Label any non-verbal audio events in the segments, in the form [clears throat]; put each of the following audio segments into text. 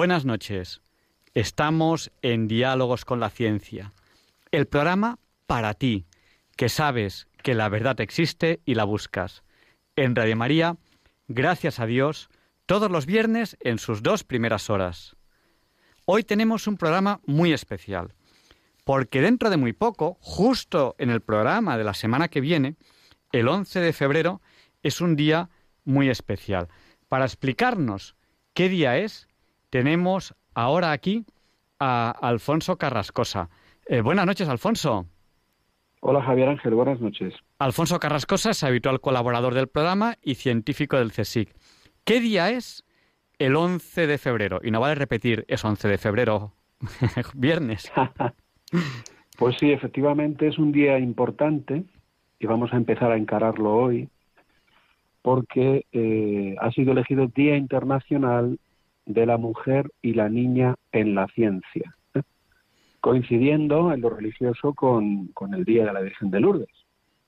Buenas noches. Estamos en Diálogos con la Ciencia, el programa para ti, que sabes que la verdad existe y la buscas. En Radio María, gracias a Dios, todos los viernes en sus dos primeras horas. Hoy tenemos un programa muy especial, porque dentro de muy poco, justo en el programa de la semana que viene, el 11 de febrero, es un día muy especial. Para explicarnos qué día es, tenemos ahora aquí a Alfonso Carrascosa. Eh, buenas noches, Alfonso. Hola, Javier Ángel, buenas noches. Alfonso Carrascosa es habitual colaborador del programa y científico del CSIC. ¿Qué día es el 11 de febrero? Y no vale repetir, es 11 de febrero, [laughs] viernes. [laughs] pues sí, efectivamente es un día importante y vamos a empezar a encararlo hoy porque eh, ha sido elegido Día Internacional de la mujer y la niña en la ciencia, ¿eh? coincidiendo en lo religioso con, con, el Día de la Virgen de Lourdes.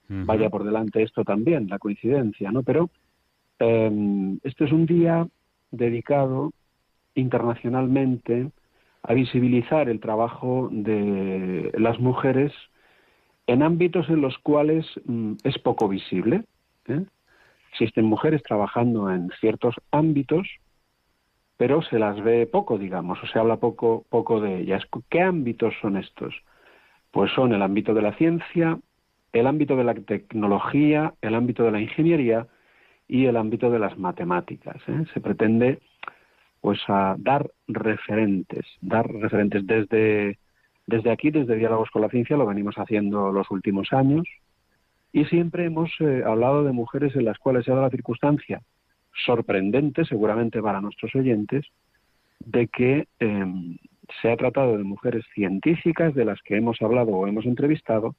Vaya por delante esto también, la coincidencia, ¿no? Pero eh, este es un día dedicado internacionalmente a visibilizar el trabajo de las mujeres en ámbitos en los cuales mm, es poco visible. ¿eh? Existen mujeres trabajando en ciertos ámbitos pero se las ve poco, digamos, o se habla poco, poco de ellas. ¿Qué ámbitos son estos? Pues son el ámbito de la ciencia, el ámbito de la tecnología, el ámbito de la ingeniería y el ámbito de las matemáticas. ¿eh? Se pretende pues a dar referentes, dar referentes desde, desde aquí, desde Diálogos con la Ciencia, lo venimos haciendo los últimos años, y siempre hemos eh, hablado de mujeres en las cuales se dado la circunstancia sorprendente, seguramente para nuestros oyentes, de que em, se ha tratado de mujeres científicas de las que hemos hablado o hemos entrevistado,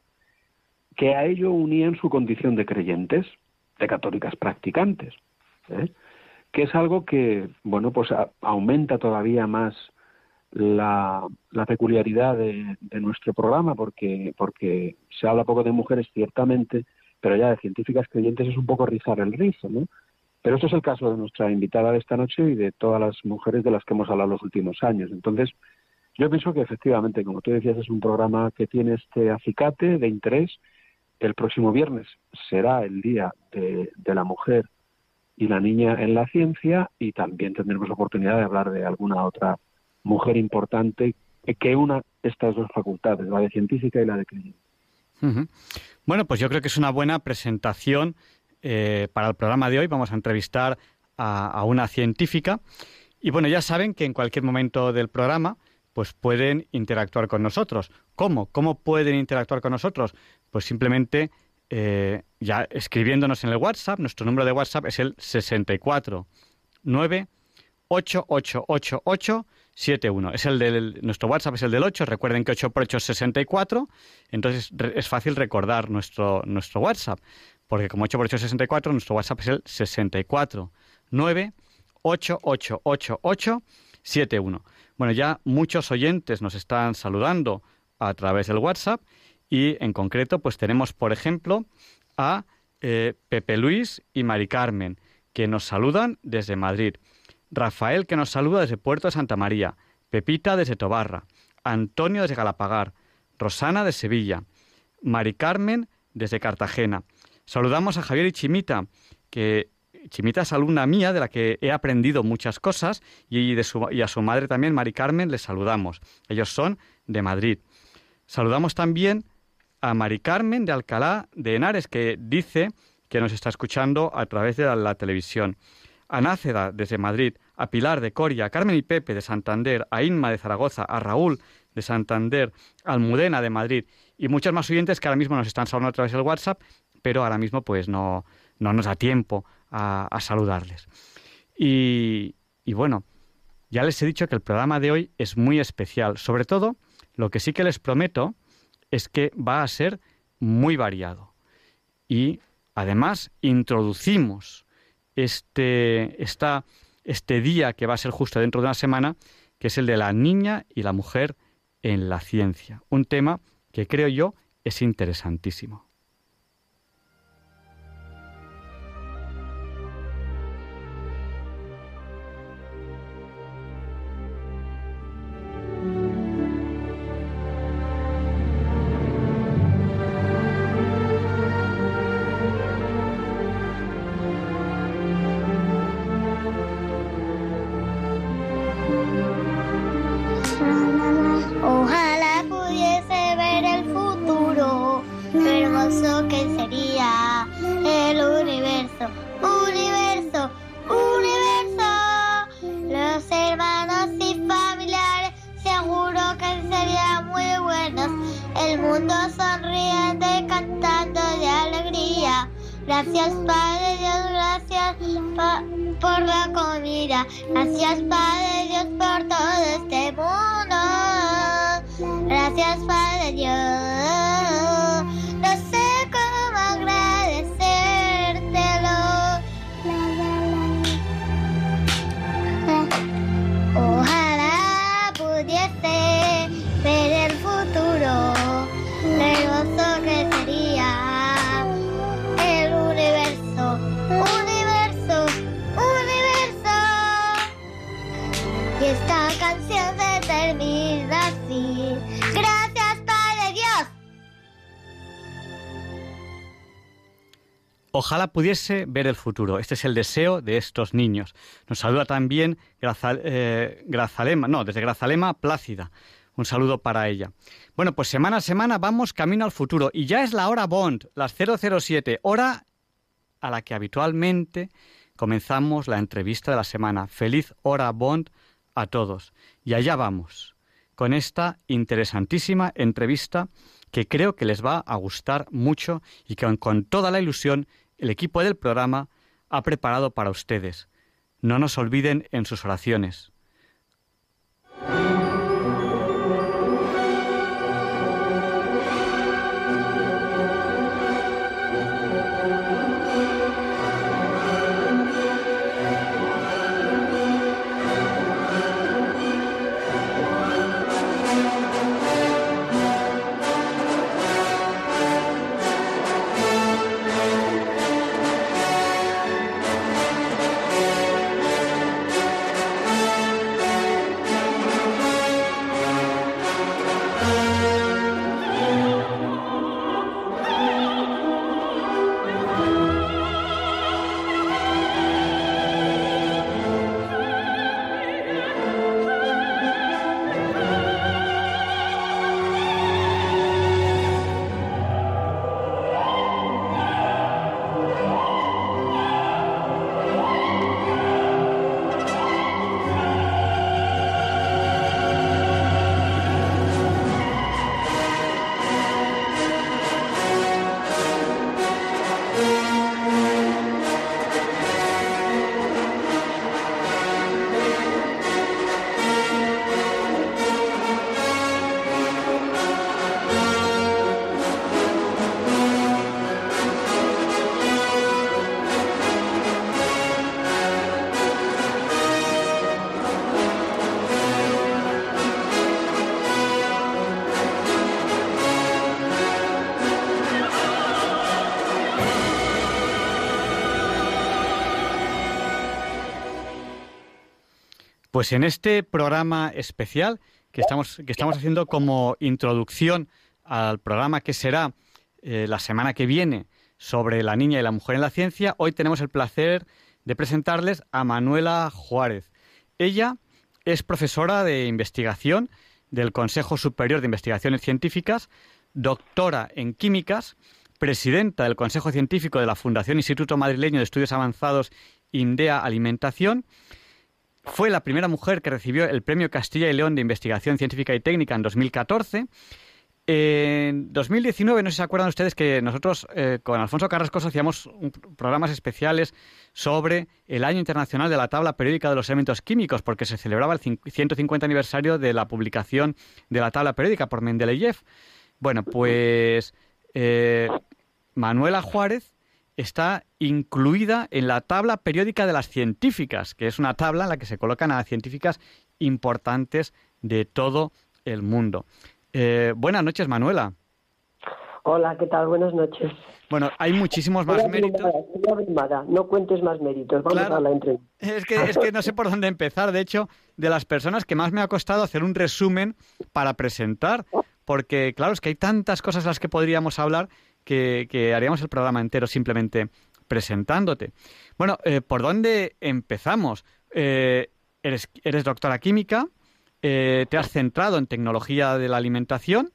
que a ello unían su condición de creyentes, de católicas practicantes, ¿eh? que es algo que, bueno, pues aumenta todavía más la, peculiaridad de, nuestro programa, porque, porque se habla poco de mujeres, ciertamente, pero ya de científicas creyentes es un poco rizar el rizo, ¿no? Pero esto es el caso de nuestra invitada de esta noche y de todas las mujeres de las que hemos hablado los últimos años. Entonces, yo pienso que efectivamente, como tú decías, es un programa que tiene este acicate de interés. El próximo viernes será el Día de, la Mujer y la Niña en la Ciencia y también tendremos oportunidad de hablar de alguna otra mujer importante que una estas dos facultades, la de científica y la de clínica. Bueno, pues yo creo que es una buena presentación eh, para el programa de hoy vamos a entrevistar a, una científica. Y bueno, ya saben que en cualquier momento del programa pues pueden interactuar con nosotros. ¿Cómo? ¿Cómo pueden interactuar con nosotros? Pues simplemente eh, ya escribiéndonos en el WhatsApp. Nuestro número de WhatsApp es el 64 9 Es el del, nuestro WhatsApp es el del 8. Recuerden que 8 por 8 es 64. Entonces es fácil recordar nuestro, nuestro WhatsApp porque como 8 por 8 es 64, nuestro WhatsApp es el 64 9 Bueno, ya muchos oyentes nos están saludando a través del WhatsApp y en concreto pues tenemos, por ejemplo, a eh, Pepe Luis y Mari Carmen, que nos saludan desde Madrid. Rafael, que nos saluda desde Puerto de Santa María. Pepita desde Tobarra. Antonio desde Galapagar. Rosana de Sevilla. Mari Carmen desde Cartagena. Saludamos a Javier y Chimita, que Chimita es alumna mía de la que he aprendido muchas cosas y, a su madre también, Mari Carmen, les saludamos. Ellos son de Madrid. Saludamos también a Mari Carmen de Alcalá de Henares, que dice que nos está escuchando a través de la, televisión. A Náceda desde Madrid, a Pilar de Coria, a Carmen y Pepe de Santander, a Inma de Zaragoza, a Raúl de Santander, a Almudena de Madrid y muchos más oyentes que ahora mismo nos están saludando a través del WhatsApp pero ahora mismo pues no, no nos da tiempo a, saludarles. Y, y bueno, ya les he dicho que el programa de hoy es muy especial. Sobre todo, lo que sí que les prometo es que va a ser muy variado. Y además introducimos este, este día que va a ser justo dentro de una semana, que es el de la niña y la mujer en la ciencia. Un tema que creo yo es interesantísimo. Pudiese ver el futuro. Este es el deseo de estos niños. Nos saluda también eh, Grazalema, no, desde Grazalema, Plácida. Un saludo para ella. Bueno, pues semana a semana vamos camino al futuro y ya es la hora Bond, las 007, hora a la que habitualmente comenzamos la entrevista de la semana. Feliz hora Bond a todos. Y allá vamos, con esta interesantísima entrevista que creo que les va a gustar mucho y que con toda la ilusión el equipo del programa ha preparado para ustedes. No nos olviden en sus oraciones. Pues en este programa especial que estamos, que estamos haciendo como introducción al programa que será eh, la semana que viene sobre la niña y la mujer en la ciencia, hoy tenemos el placer de presentarles a Manuela Juárez. Ella es profesora de investigación del Consejo Superior de Investigaciones Científicas, doctora en químicas, presidenta del Consejo Científico de la Fundación Instituto Madrileño de Estudios Avanzados INDEA Alimentación fue la primera mujer que recibió el Premio Castilla y León de Investigación Científica y Técnica en 2014 en 2019, no sé si se acuerdan ustedes que nosotros eh, con Alfonso Carrascosa hacíamos programas especiales sobre el Año Internacional de la Tabla Periódica de los Elementos Químicos, porque se celebraba el 150 aniversario de la publicación de la Tabla Periódica por Mendeleev. Bueno, pues eh, Manuela Juárez está incluida en la Tabla Periódica de las Científicas, que es una tabla en la que se colocan a científicas importantes de todo el mundo. Eh, buenas noches, Manuela. Hola, ¿qué tal? Buenas noches. Bueno, hay muchísimos más méritos. no cuentes más méritos, vamos a la entrevista. Es que, es que no sé por dónde empezar. De hecho, de las personas que más me ha costado hacer un resumen para presentar, porque claro, es que hay tantas cosas las que podríamos hablar que, haríamos el programa entero simplemente presentándote. Bueno, eh, ¿por dónde empezamos? Eh, eres, eres doctora química, eh, te has centrado en tecnología de la alimentación.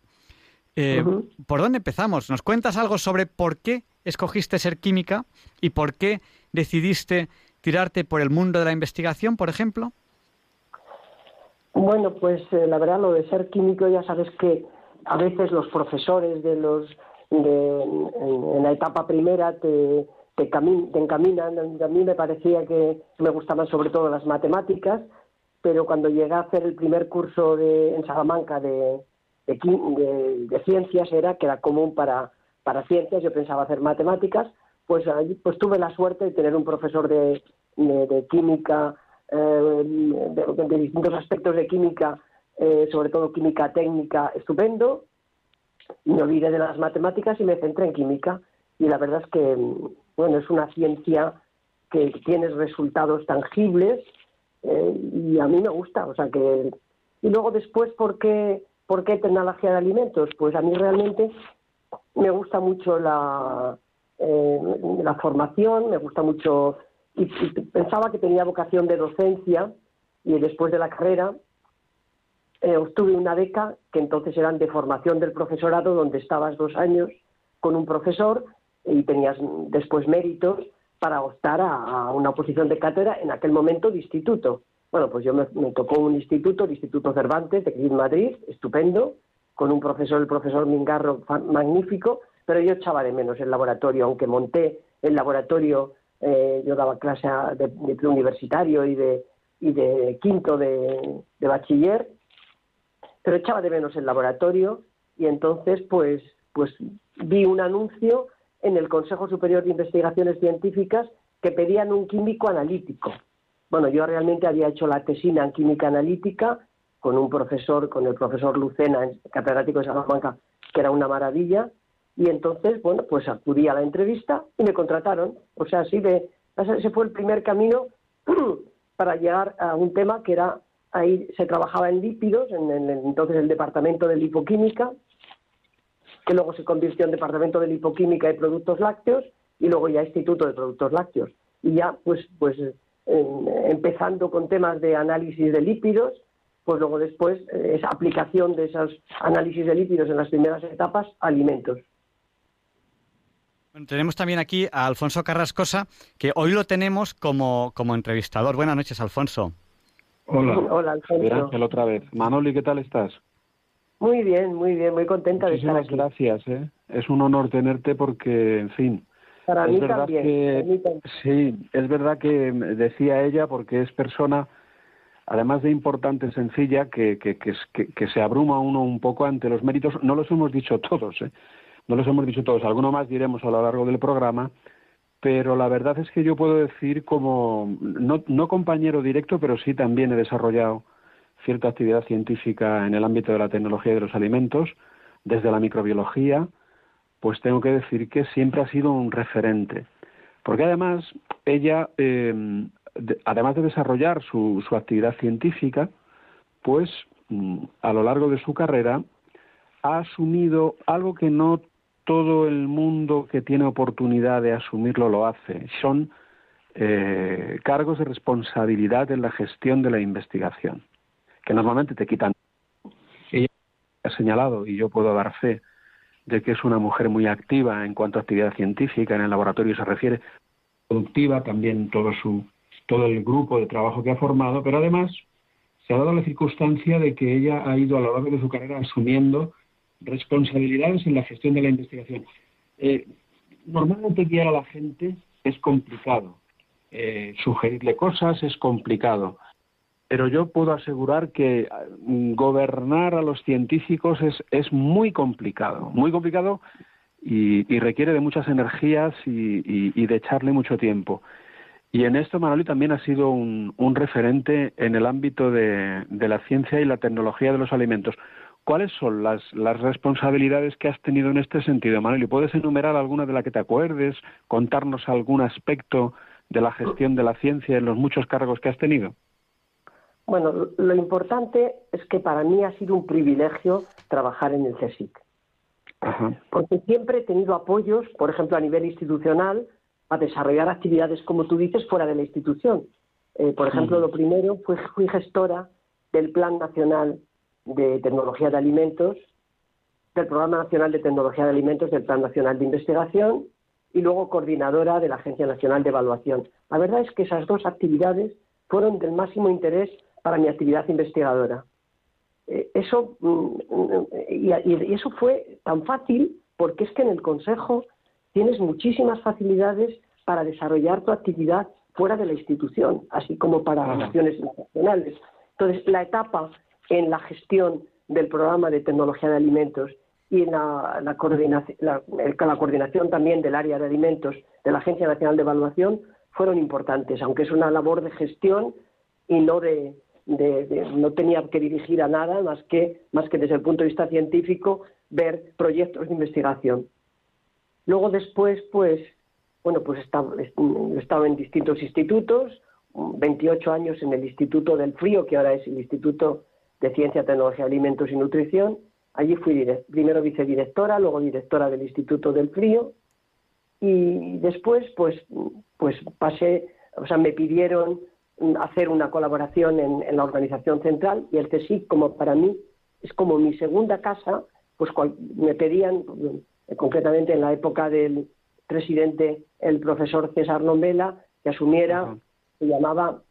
¿Por dónde empezamos? ¿Nos cuentas algo sobre por qué escogiste ser química y por qué decidiste tirarte por el mundo de la investigación, por ejemplo? Bueno, pues la verdad lo de ser químico ya sabes que a veces los profesores de los en, la etapa primera te, te, encaminan. A mí me parecía que me gustaban sobre todo las matemáticas pero cuando llegué a hacer el primer curso de, en Salamanca de, de, ciencias era que era común para, para ciencias, yo pensaba hacer matemáticas, pues allí pues tuve la suerte de tener un profesor de, de, química, eh, de, distintos aspectos de química, eh, sobre todo química técnica, estupendo. Me olvidé de las matemáticas y me centré en química. Y la verdad es que, bueno, es una ciencia que tiene resultados tangibles eh, y a mí me gusta, o sea que... Y luego después, ¿por qué, ¿por qué tecnología de alimentos? Pues a mí realmente me gusta mucho la, eh, la formación, me gusta mucho... Y, pensaba que tenía vocación de docencia y después de la carrera eh, obtuve una beca que entonces eran de formación del profesorado donde estabas dos años con un profesor y tenías después méritos para optar a, una posición de cátedra en aquel momento de instituto. Bueno, pues yo me, tocó un instituto, el Instituto Cervantes de Madrid, estupendo, con un profesor, el profesor Mingarro, magnífico, pero yo echaba de menos el laboratorio, aunque monté el laboratorio, eh, yo daba clase de, preuniversitario y de, y de quinto de, de bachiller, pero echaba de menos el laboratorio y entonces pues, pues vi un anuncio en el Consejo Superior de Investigaciones Científicas que pedían un químico analítico. Bueno, yo realmente había hecho la tesina en química analítica con un profesor, con el profesor Lucena, catedrático de Salamanca, que era una maravilla, y entonces, bueno, pues acudí a la entrevista y me contrataron. O sea, así de, ese fue el primer camino [clears throat] para llegar a un tema que era, ahí se trabajaba en lípidos, en, en entonces el departamento de lipoquímica, que luego se convirtió en Departamento de Lipoquímica y Productos Lácteos y luego ya Instituto de Productos Lácteos. Y ya, pues, pues empezando con temas de análisis de lípidos, pues luego después eh, esa aplicación de esos análisis de lípidos en las primeras etapas alimentos. tenemos también aquí a Alfonso Carrascosa, que hoy lo tenemos como, como entrevistador. Buenas noches, Alfonso. Hola. [laughs] Hola, Alfonso. otra vez. Manoli, ¿qué tal estás? Muy bien, muy bien, muy contenta de estar aquí. gracias, ¿eh? es un honor tenerte porque, en fin. Para mí, también, Sí, es verdad que decía ella porque es persona, además de importante, sencilla, que, que, que, que, se abruma uno un poco ante los méritos. No los hemos dicho [laughs] todos, ¿eh? No los hemos dicho todos. Alguno más diremos a lo largo del programa, pero la verdad es que yo puedo decir como, no, compañero directo, pero sí también he desarrollado cierta actividad científica en el ámbito de la tecnología y de los alimentos, desde la microbiología, pues tengo que decir que siempre ha sido un referente. Porque además ella, eh, además de desarrollar su, su actividad científica, pues mm, a lo largo de su carrera ha asumido algo que no todo el mundo que tiene oportunidad de asumirlo lo hace. Son eh, cargos de responsabilidad en la gestión de la investigación que normalmente te quitan. Ella ha señalado, y yo puedo dar fe, de que es una mujer muy activa en cuanto a actividad científica, en el laboratorio se refiere, productiva, también todo, su, todo el grupo de trabajo que ha formado, pero además se ha dado la circunstancia de que ella ha ido a lo largo de su carrera asumiendo responsabilidades en la gestión de la investigación. Eh, normalmente guiar a la gente es complicado. Eh, sugerirle cosas es complicado. Pero yo puedo asegurar que mm, gobernar a los científicos es, es muy complicado, muy complicado y, requiere de muchas energías y, de echarle mucho tiempo. Y en esto Manoli también ha sido un, referente en el ámbito de, la ciencia y la tecnología de los alimentos. ¿Cuáles son las, las responsabilidades que has tenido en este sentido, Manoli? ¿Puedes enumerar alguna de la que te acuerdes? ¿Contarnos algún aspecto de la gestión de la ciencia en los muchos cargos que has tenido? Bueno, lo importante es que para mí ha sido un privilegio trabajar en el CSIC. Porque siempre he tenido apoyos, por ejemplo, a nivel institucional, a desarrollar actividades, como tú dices, fuera de la institución. Eh, por ejemplo, lo primero fue fui gestora del Plan Nacional de Tecnología de Alimentos, del Programa Nacional de Tecnología de Alimentos, del Plan Nacional de Investigación y luego coordinadora de la Agencia Nacional de Evaluación. La verdad es que esas dos actividades fueron del máximo interés para mi actividad investigadora. Eh, eso, mm, y, y eso fue tan fácil porque es que en el Consejo tienes muchísimas facilidades para desarrollar tu actividad fuera de la institución, así como para relaciones internacionales. Entonces, la etapa en la gestión del programa de tecnología de alimentos y en la, coordinación, la, coordinación también del área de alimentos de la Agencia Nacional de Evaluación fueron importantes, aunque es una labor de gestión y no de, no tenía que dirigir a nada más que más que desde el punto de vista científico ver proyectos de investigación. Luego después, pues, bueno, pues estaba, estaba en distintos institutos, 28 años en el Instituto del Frío, que ahora es el Instituto de Ciencia, Tecnología, Alimentos y Nutrición. Allí fui primero vicedirectora, luego directora del Instituto del Frío y después pues, pues pasé, o sea, me pidieron hacer una colaboración en, la organización central y el CSIC como para mí es como mi segunda casa, pues me pedían, concretamente en la época del presidente, el profesor César Nombela, que asumiera, se llamaba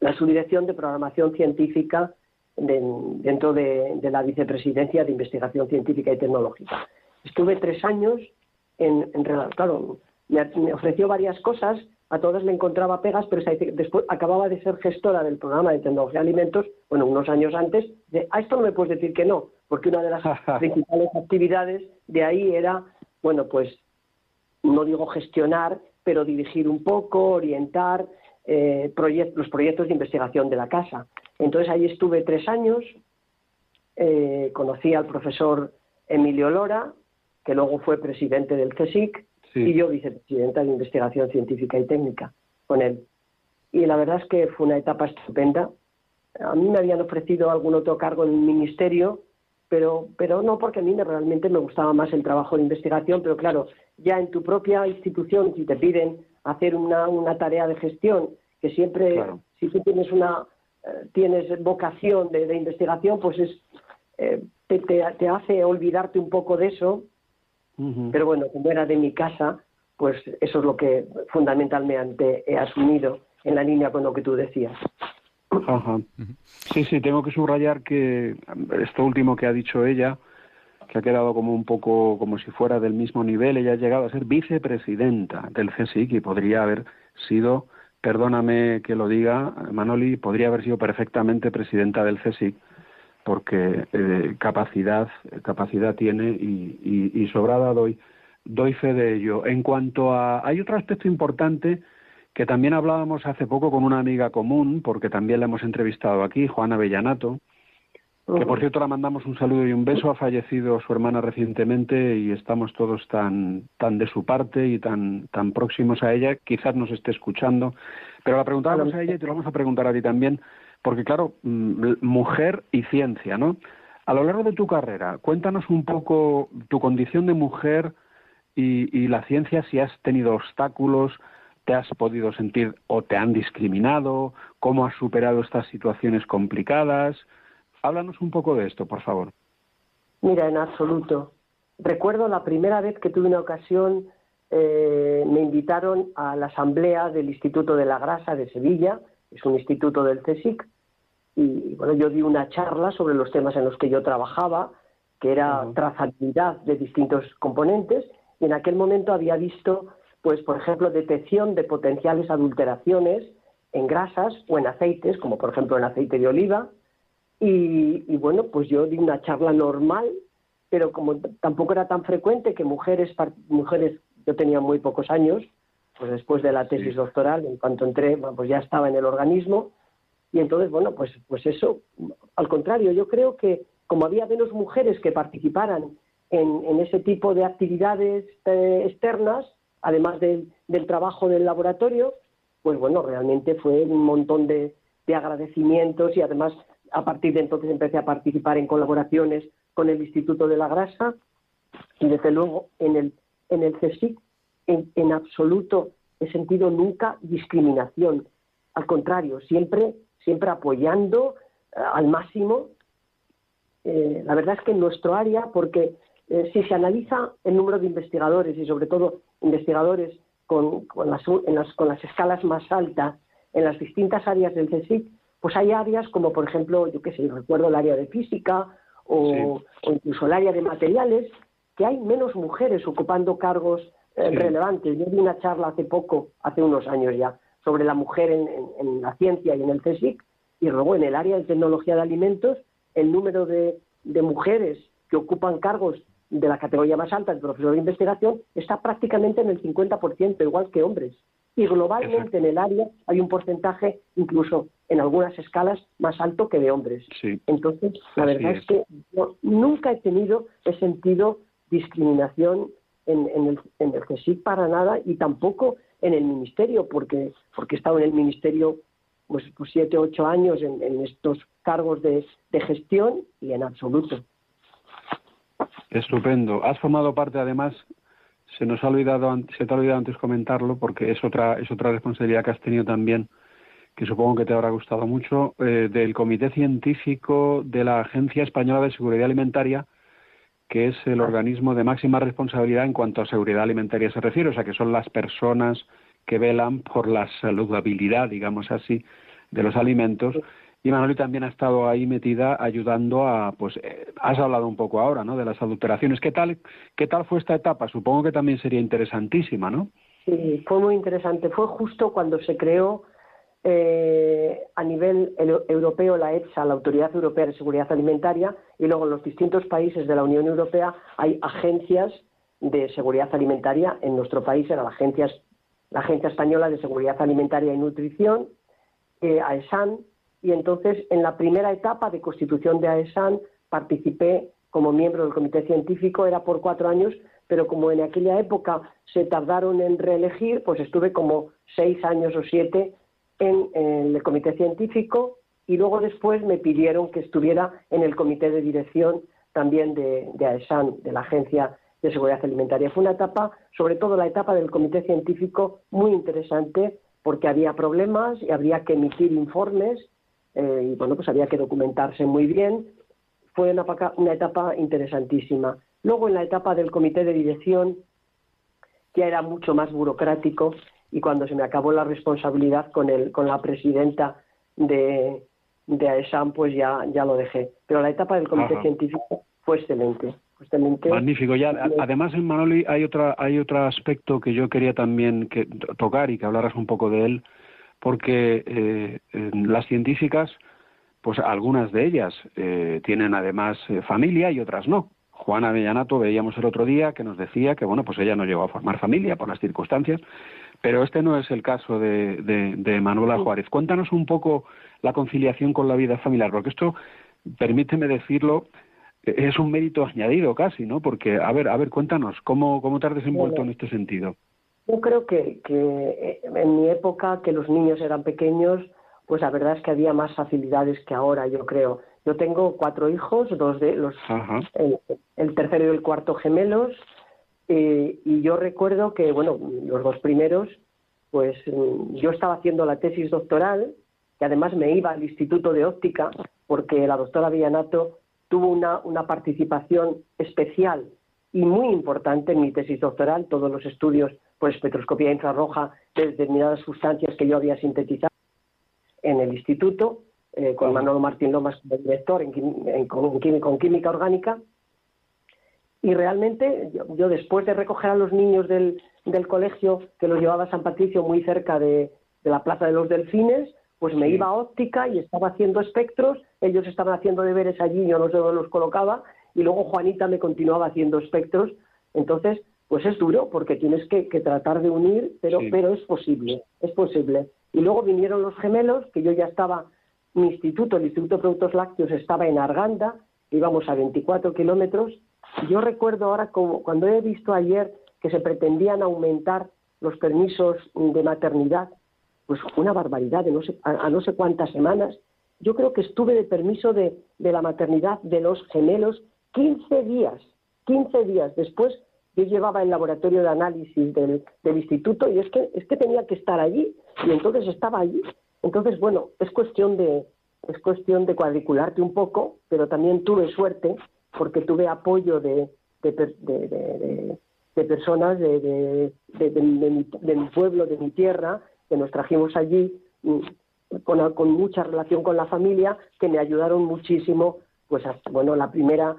la subdirección de programación científica dentro de, la vicepresidencia de investigación científica y tecnológica. Estuve tres años en, en claro, me, ofreció varias cosas, a todas le encontraba pegas, pero después acababa de ser gestora del programa de tecnología de alimentos, bueno, unos años antes, de, a esto no me puedes decir que no, porque una de las [laughs] principales actividades de ahí era, bueno, pues, no digo gestionar, pero dirigir un poco, orientar eh, los proyectos de investigación de la casa. Entonces ahí estuve tres años, eh, conocí al profesor Emilio Lora, que luego fue presidente del CSIC, y yo vicepresidenta de Investigación Científica y Técnica con él. Y la verdad es que fue una etapa estupenda. A mí me habían ofrecido algún otro cargo en el ministerio, pero, pero no porque a mí realmente me gustaba más el trabajo de investigación, pero claro, ya en tu propia institución, si te piden hacer una, una tarea de gestión, que siempre, si tú tienes una tienes vocación de, investigación, pues es eh, te, te, hace olvidarte un poco de eso. Pero bueno, como era de mi casa, pues eso es lo que fundamentalmente he asumido en la línea con lo que tú decías. Ajá. Sí, sí, tengo que subrayar que esto último que ha dicho ella, que ha quedado como un poco como si fuera del mismo nivel, ella ha llegado a ser vicepresidenta del CSIC y podría haber sido perdóname que lo diga, Manoli, podría haber sido perfectamente presidenta del CSIC porque eh, capacidad capacidad tiene y, sobrada doy doy fe de ello. En cuanto a hay otro aspecto importante que también hablábamos hace poco con una amiga común, porque también la hemos entrevistado aquí, Juana Bellanato, que por cierto la mandamos un saludo y un beso, ha fallecido su hermana recientemente y estamos todos tan, tan de su parte y tan, tan próximos a ella, quizás nos esté escuchando, pero la preguntábamos a ella y te lo vamos a preguntar a ti también, porque claro, mm, mujer y ciencia, ¿no? A lo largo de tu carrera, cuéntanos un poco tu condición de mujer y, y la ciencia, si has tenido obstáculos, te has podido sentir o te han discriminado, cómo has superado estas situaciones complicadas, Háblanos un poco de esto, por favor. Mira, en absoluto. Recuerdo la primera vez que tuve una ocasión, eh, me invitaron a la asamblea del Instituto de la Grasa de Sevilla, es un instituto del CSIC, y bueno, yo di una charla sobre los temas en los que yo trabajaba, que era trazabilidad de distintos componentes, y en aquel momento había visto, pues, por ejemplo, detección de potenciales adulteraciones en grasas o en aceites, como por ejemplo en aceite de oliva, y, bueno, pues yo di una charla normal, pero como tampoco era tan frecuente que mujeres, mujeres, yo tenía muy pocos años, pues después de la tesis doctoral, en cuanto entré, pues ya estaba en el organismo, y entonces, bueno, pues, pues eso, al contrario, yo creo que como había menos mujeres que participaran en, ese tipo de actividades eh, externas, además del trabajo del laboratorio, pues bueno, realmente fue un montón de, agradecimientos y además a partir de entonces empecé a participar en colaboraciones con el Instituto de la Grasa y desde luego en el, en el CSIC en, absoluto he sentido nunca discriminación. Al contrario, siempre, siempre apoyando eh, al máximo. Eh, la verdad es que en nuestro área, porque eh, si se analiza el número de investigadores y sobre todo investigadores con, las, con las escalas más altas en las distintas áreas del CSIC, pues hay áreas como, por ejemplo, yo qué sé, recuerdo el área de física o, incluso el área de materiales, que hay menos mujeres ocupando cargos eh, relevantes. Yo di una charla hace poco, hace unos años ya, sobre la mujer en, la ciencia y en el CSIC, y luego en el área de tecnología de alimentos, el número de, de mujeres que ocupan cargos de la categoría más alta, el profesor de investigación, está prácticamente en el 50%, igual que hombres. Y globalmente en el área hay un porcentaje, incluso en algunas escalas, más alto que de hombres. Entonces, la verdad es. que yo nunca he tenido, he sentido discriminación en, el, en el CSIC para nada y tampoco en el ministerio, porque, porque he estado en el ministerio pues, pues siete, ocho años en, estos cargos de gestión y en absoluto. Estupendo. Has formado parte, además, se nos ha olvidado, se te ha olvidado antes comentarlo, porque es otra, es otra responsabilidad que has tenido también, que supongo que te habrá gustado mucho, eh, del Comité Científico de la Agencia Española de Seguridad Alimentaria, que es el organismo de máxima responsabilidad en cuanto a seguridad alimentaria se refiere, o sea, que son las personas que velan por la saludabilidad, digamos así, de los alimentos y Manoli también ha estado ahí metida ayudando a, pues, eh, has hablado un poco ahora, ¿no? De las adulteraciones. ¿Qué tal, qué tal fue esta etapa? Supongo que también sería interesantísima, ¿no? Sí, fue muy interesante. Fue justo cuando se creó eh, a nivel europeo la EFSA, la Autoridad Europea de Seguridad Alimentaria, y luego en los distintos países de la Unión Europea hay agencias de seguridad alimentaria. En nuestro país era la Agencia, la Agencia Española de Seguridad Alimentaria y Nutrición, eh, AESAN, y entonces en la primera etapa de constitución de AESAN participé como miembro del comité científico, era por cuatro años, pero como en aquella época se tardaron en reelegir, pues estuve como seis años o siete en, el comité científico y luego después me pidieron que estuviera en el comité de dirección también de, de AESAN, de la Agencia de Seguridad Alimentaria. Fue una etapa, sobre todo la etapa del comité científico, muy interesante porque había problemas y habría que emitir informes eh, y bueno, pues había que documentarse muy bien. Fue una, una etapa interesantísima. Luego en la etapa del comité de dirección ya era mucho más burocrático y cuando se me acabó la responsabilidad con, el, con la presidenta de, de AESAM, pues ya, ya lo dejé. Pero la etapa del comité científico fue excelente. excelente. Magnífico. Ya, además, en Manoli hay, otra, hay otro aspecto que yo quería también que, tocar y que hablaras un poco de él, porque eh, las científicas, pues algunas de ellas eh, tienen además eh, familia y otras no. Juana Avellanato veíamos el otro día que nos decía que bueno, pues ella no llegó a formar familia por las circunstancias, pero este no es el caso de, de, Manuela Juárez. Cuéntanos un poco la conciliación con la vida familiar, porque esto, permíteme decirlo, es un mérito añadido casi, ¿no? Porque, a ver, a ver, cuéntanos, ¿cómo, cómo te has desenvuelto en este sentido? Yo creo que, que en mi época, que los niños eran pequeños, pues la verdad es que había más facilidades que ahora, yo creo. Yo tengo cuatro hijos, dos de los, el, tercero y el cuarto gemelos, y yo recuerdo que, bueno, los dos primeros, pues yo estaba haciendo la tesis doctoral, que además me iba al Instituto de Óptica, porque la doctora Villanato tuvo una, una participación especial y muy importante en mi tesis doctoral, todos los estudios por espectroscopía infrarroja de determinadas sustancias que yo había sintetizado en el instituto, eh, con Manolo Martín Lomas como director en, con, química orgánica. Y realmente yo, después de recoger a los niños del, del, colegio, que los llevaba a San Patricio muy cerca de, de la Plaza de los Delfines, pues me iba a óptica y estaba haciendo espectros, ellos estaban haciendo deberes allí, yo no sé dónde los colocaba, y luego Juanita me continuaba haciendo espectros. Entonces, pues es duro porque tienes que, tratar de unir, pero, pero es posible, es posible. Y luego vinieron los gemelos, que yo ya estaba, mi instituto, el Instituto de Productos Lácteos, estaba en Arganda, íbamos a 24 kilómetros. Yo recuerdo ahora, como, cuando he visto ayer que se pretendían aumentar los permisos de maternidad, pues una barbaridad, de no sé, a, no sé cuántas semanas. Yo creo que estuve de permiso de, de la maternidad de los gemelos 15 días, 15 días después yo llevaba el laboratorio de análisis del, instituto y es que, es que tenía que estar allí y entonces estaba allí. Entonces, bueno, es cuestión de, es cuestión de cuadricularte un poco, pero también tuve suerte porque tuve apoyo de, de, de personas de, mi, mi, pueblo, de mi tierra, que nos trajimos allí mm, con, con, mucha relación con la familia, que me ayudaron muchísimo, pues bueno, la primera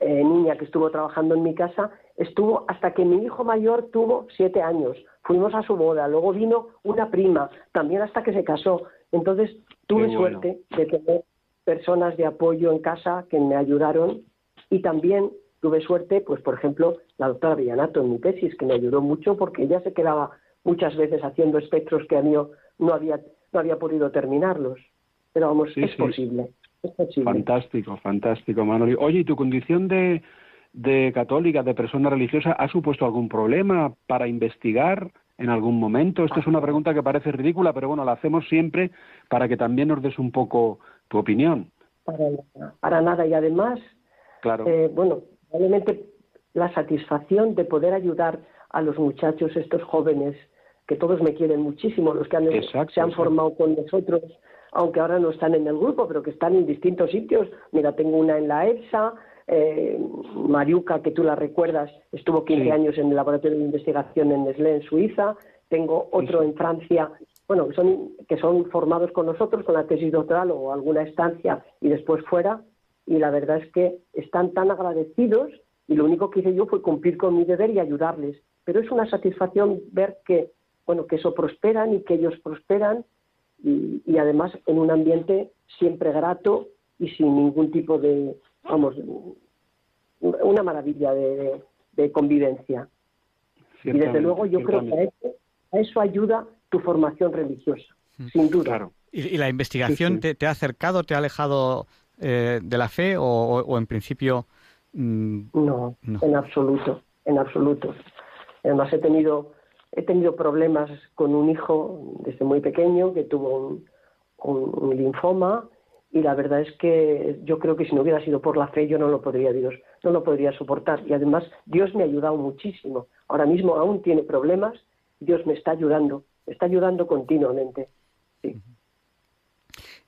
eh, niña que estuvo trabajando en mi casa, estuvo hasta que mi hijo mayor tuvo siete años. Fuimos a su boda, luego vino una prima, también hasta que se casó. Entonces tuve suerte de tener personas de apoyo en casa que me ayudaron y también tuve suerte, pues por ejemplo, la doctora Villanato en mi tesis, que me ayudó mucho porque ella se quedaba muchas veces haciendo espectros que a mí no había, no había podido terminarlos. Pero vamos, es posible. Fantástico, fantástico, Manoli. Oye, ¿y tu condición de, de católica, de persona religiosa, ha supuesto algún problema para investigar en algún momento? Esto es una pregunta que parece ridícula, pero bueno, la hacemos siempre para que también nos des un poco tu opinión. Para nada, y además, claro. Eh, bueno, probablemente la satisfacción de poder ayudar a los muchachos, estos jóvenes, que todos me quieren muchísimo, los que han, se han formado con nosotros, aunque ahora no están en el grupo, pero que están en distintos sitios. Mira, tengo una en la EPSA, eh, Mariuca, que tú la recuerdas, estuvo 15 años en el laboratorio de investigación en Nestlé, en Suiza. Tengo otro en Francia, bueno, que son, que son formados con nosotros, con la tesis doctoral o alguna estancia y después fuera. Y la verdad es que están tan agradecidos y lo único que hice yo fue cumplir con mi deber y ayudarles. Pero es una satisfacción ver que, bueno, que eso prosperan y que ellos prosperan y, además en un ambiente siempre grato y sin ningún tipo de, vamos, una maravilla de, convivencia. Y desde luego yo creo que a eso, ayuda tu formación religiosa, mm. sin duda. ¿Y, la investigación Te, ha acercado, te ha alejado eh, de la fe o, en principio... Mm, no, en absoluto, en absoluto. Además he tenido He tenido problemas con un hijo desde muy pequeño que tuvo un, linfoma y la verdad es que yo creo que si no hubiera sido por la fe yo no lo podría Dios no lo podría soportar y además Dios me ha ayudado muchísimo ahora mismo aún tiene problemas Dios me está ayudando está ayudando continuamente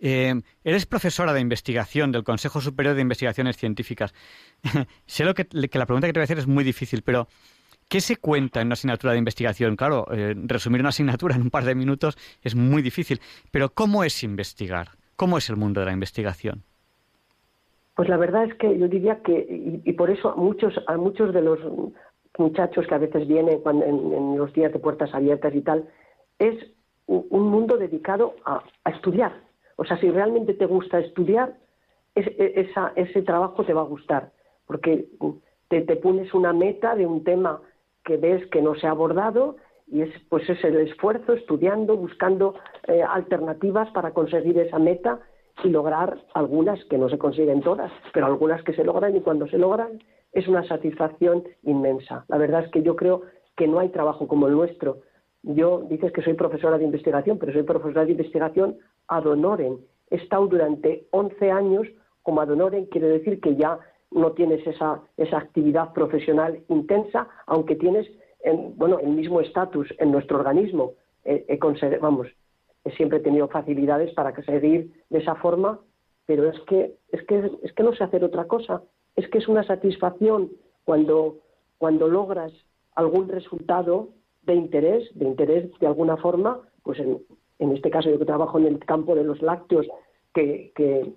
eh, eres profesora de investigación del Consejo Superior de Investigaciones Científicas. [laughs] sé lo que, que, la pregunta que te voy a hacer es muy difícil, pero ¿Qué se cuenta en una asignatura de investigación? Claro, eh, resumir una asignatura [laughs] en un par de minutos es muy difícil, pero ¿cómo es investigar? ¿Cómo es el mundo de la investigación? Pues la verdad es que yo diría que, y, por eso a muchos, a muchos de los muchachos que a veces vienen en, los días de puertas abiertas y tal, es un, mundo dedicado a, estudiar. O sea, si realmente te gusta estudiar, e, ese trabajo te va a gustar, porque te, te pones una meta de un tema que ves que no se ha abordado y es pues es el esfuerzo estudiando, buscando eh, alternativas para conseguir esa meta y lograr algunas que no se consiguen todas, pero algunas que se logran y cuando se logran es una satisfacción inmensa. La verdad es que yo creo que no hay trabajo como el nuestro. Yo dices que soy profesora de investigación, pero soy profesora de investigación ad honorem. He estado durante 11 años como ad honorem, quiere decir que ya no tienes esa, esa actividad profesional intensa, aunque tienes bueno, el mismo estatus en nuestro organismo. He, vamos, he siempre tenido facilidades para seguir de esa forma, pero es que, es que, es que no sé hacer otra cosa. Es que es una satisfacción cuando, cuando logras algún resultado de interés, de interés de alguna forma, pues en, en este caso yo que trabajo en el campo de los lácteos, que, que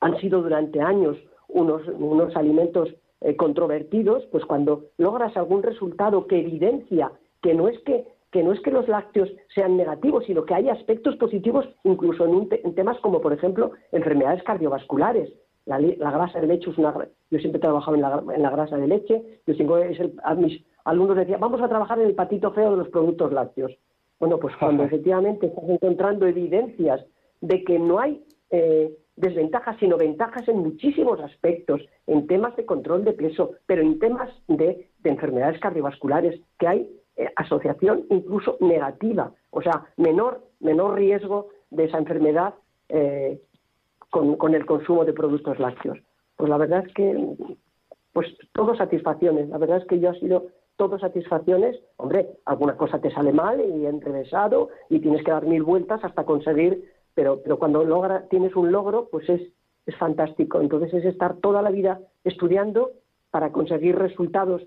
han sido durante años unos, unos alimentos eh, controvertidos, pues cuando logras algún resultado que evidencia que no es que que no es que los lácteos sean negativos, sino que hay aspectos positivos incluso en, temas como, por ejemplo, enfermedades cardiovasculares. La, grasa de leche es una... Yo siempre he trabajado en la, grasa de leche. Yo tengo, es mis alumnos decían, vamos a trabajar en el patito feo de los productos lácteos. Bueno, pues cuando [laughs] efectivamente estás encontrando evidencias de que no hay eh, desventajas, sino ventajas en muchísimos aspectos, en temas de control de peso, pero en temas de enfermedades cardiovasculares, que hay eh, asociación incluso negativa, o sea, menor, menor riesgo de esa enfermedad eh, con, el consumo de productos lácteos. Pues la verdad es que, pues todo satisfacciones, la verdad es que yo ha sido todo satisfacciones, hombre, alguna cosa te sale mal y enrevesado y tienes que dar mil vueltas hasta conseguir, pero, pero cuando logra, tienes un logro, pues es, es fantástico. Entonces es estar toda la vida estudiando para conseguir resultados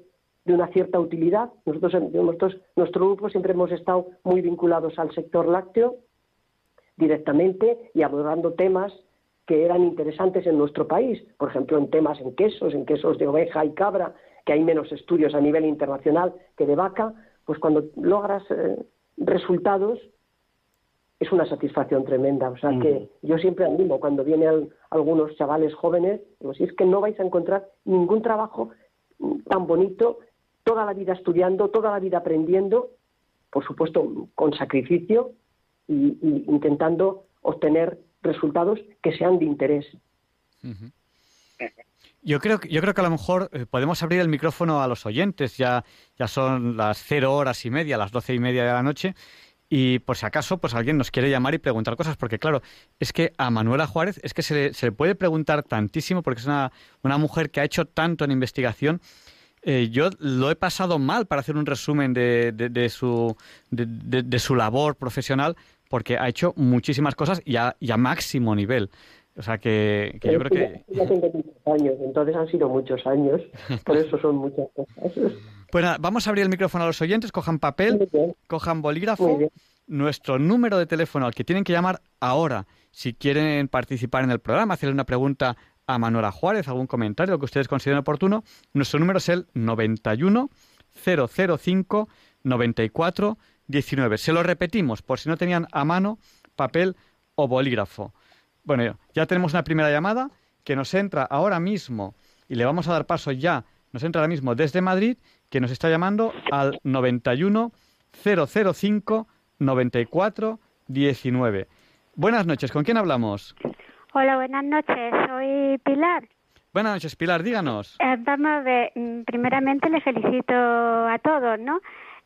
de una cierta utilidad. Nosotros, nuestro grupo siempre hemos estado muy vinculados al sector lácteo directamente y abordando temas que eran interesantes en nuestro país, por ejemplo, en temas en quesos, en quesos de oveja y cabra, que hay menos estudios a nivel internacional que de vaca, pues cuando logras eh, resultados es una satisfacción tremenda. O sea que yo siempre animo cuando vienen algunos chavales jóvenes, digo, si es que no vais a encontrar ningún trabajo tan bonito toda la vida estudiando, toda la vida aprendiendo, por supuesto con sacrificio y, intentando obtener resultados que sean de interés. Yo creo, yo creo que a lo mejor eh, podemos abrir el micrófono a los oyentes. Ya, ya son las cero horas y media, las doce y media de la noche. Y por si acaso, pues alguien nos quiere llamar y preguntar cosas, porque claro, es que a Manuela Juárez es que se le, se le puede preguntar tantísimo, porque es una, una mujer que ha hecho tanto en investigación eh, yo lo he pasado mal para hacer un resumen de, de, su, de, su labor profesional porque ha hecho muchísimas cosas y a, máximo nivel. O sea que, yo creo que... Ya tengo muchos años, entonces han sido muchos años, [laughs] por eso son muchas cosas. Pues nada, vamos a abrir el micrófono a los oyentes, cojan papel, cojan bolígrafo, nuestro número de teléfono al que tienen que llamar ahora si quieren participar en el programa, hacerle una pregunta a Manuela Juárez, algún comentario que ustedes consideren oportuno, nuestro número es el 91 005 94 19. Se lo repetimos por si no tenían a mano papel o bolígrafo. Bueno, ya tenemos una primera llamada que nos entra ahora mismo y le vamos a dar paso ya, nos entra ahora mismo desde Madrid, que nos está llamando al 91 005 94 19. Buenas noches, ¿con quién hablamos? Hola, buenas noches. Soy Pilar. Buenas noches, Pilar. Díganos. Eh, vamos a ver. Mm, primeramente le felicito a todos, ¿no?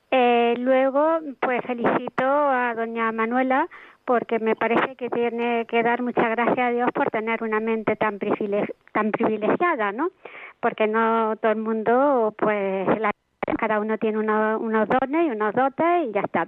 Eh, luego, pues felicito a doña Manuela porque me parece que tiene que dar muchas gracias a Dios por tener una mente tan, tan privilegiada, ¿no? Porque no todo el mundo, pues, cada uno tiene unos dones y unos dotes y ya está.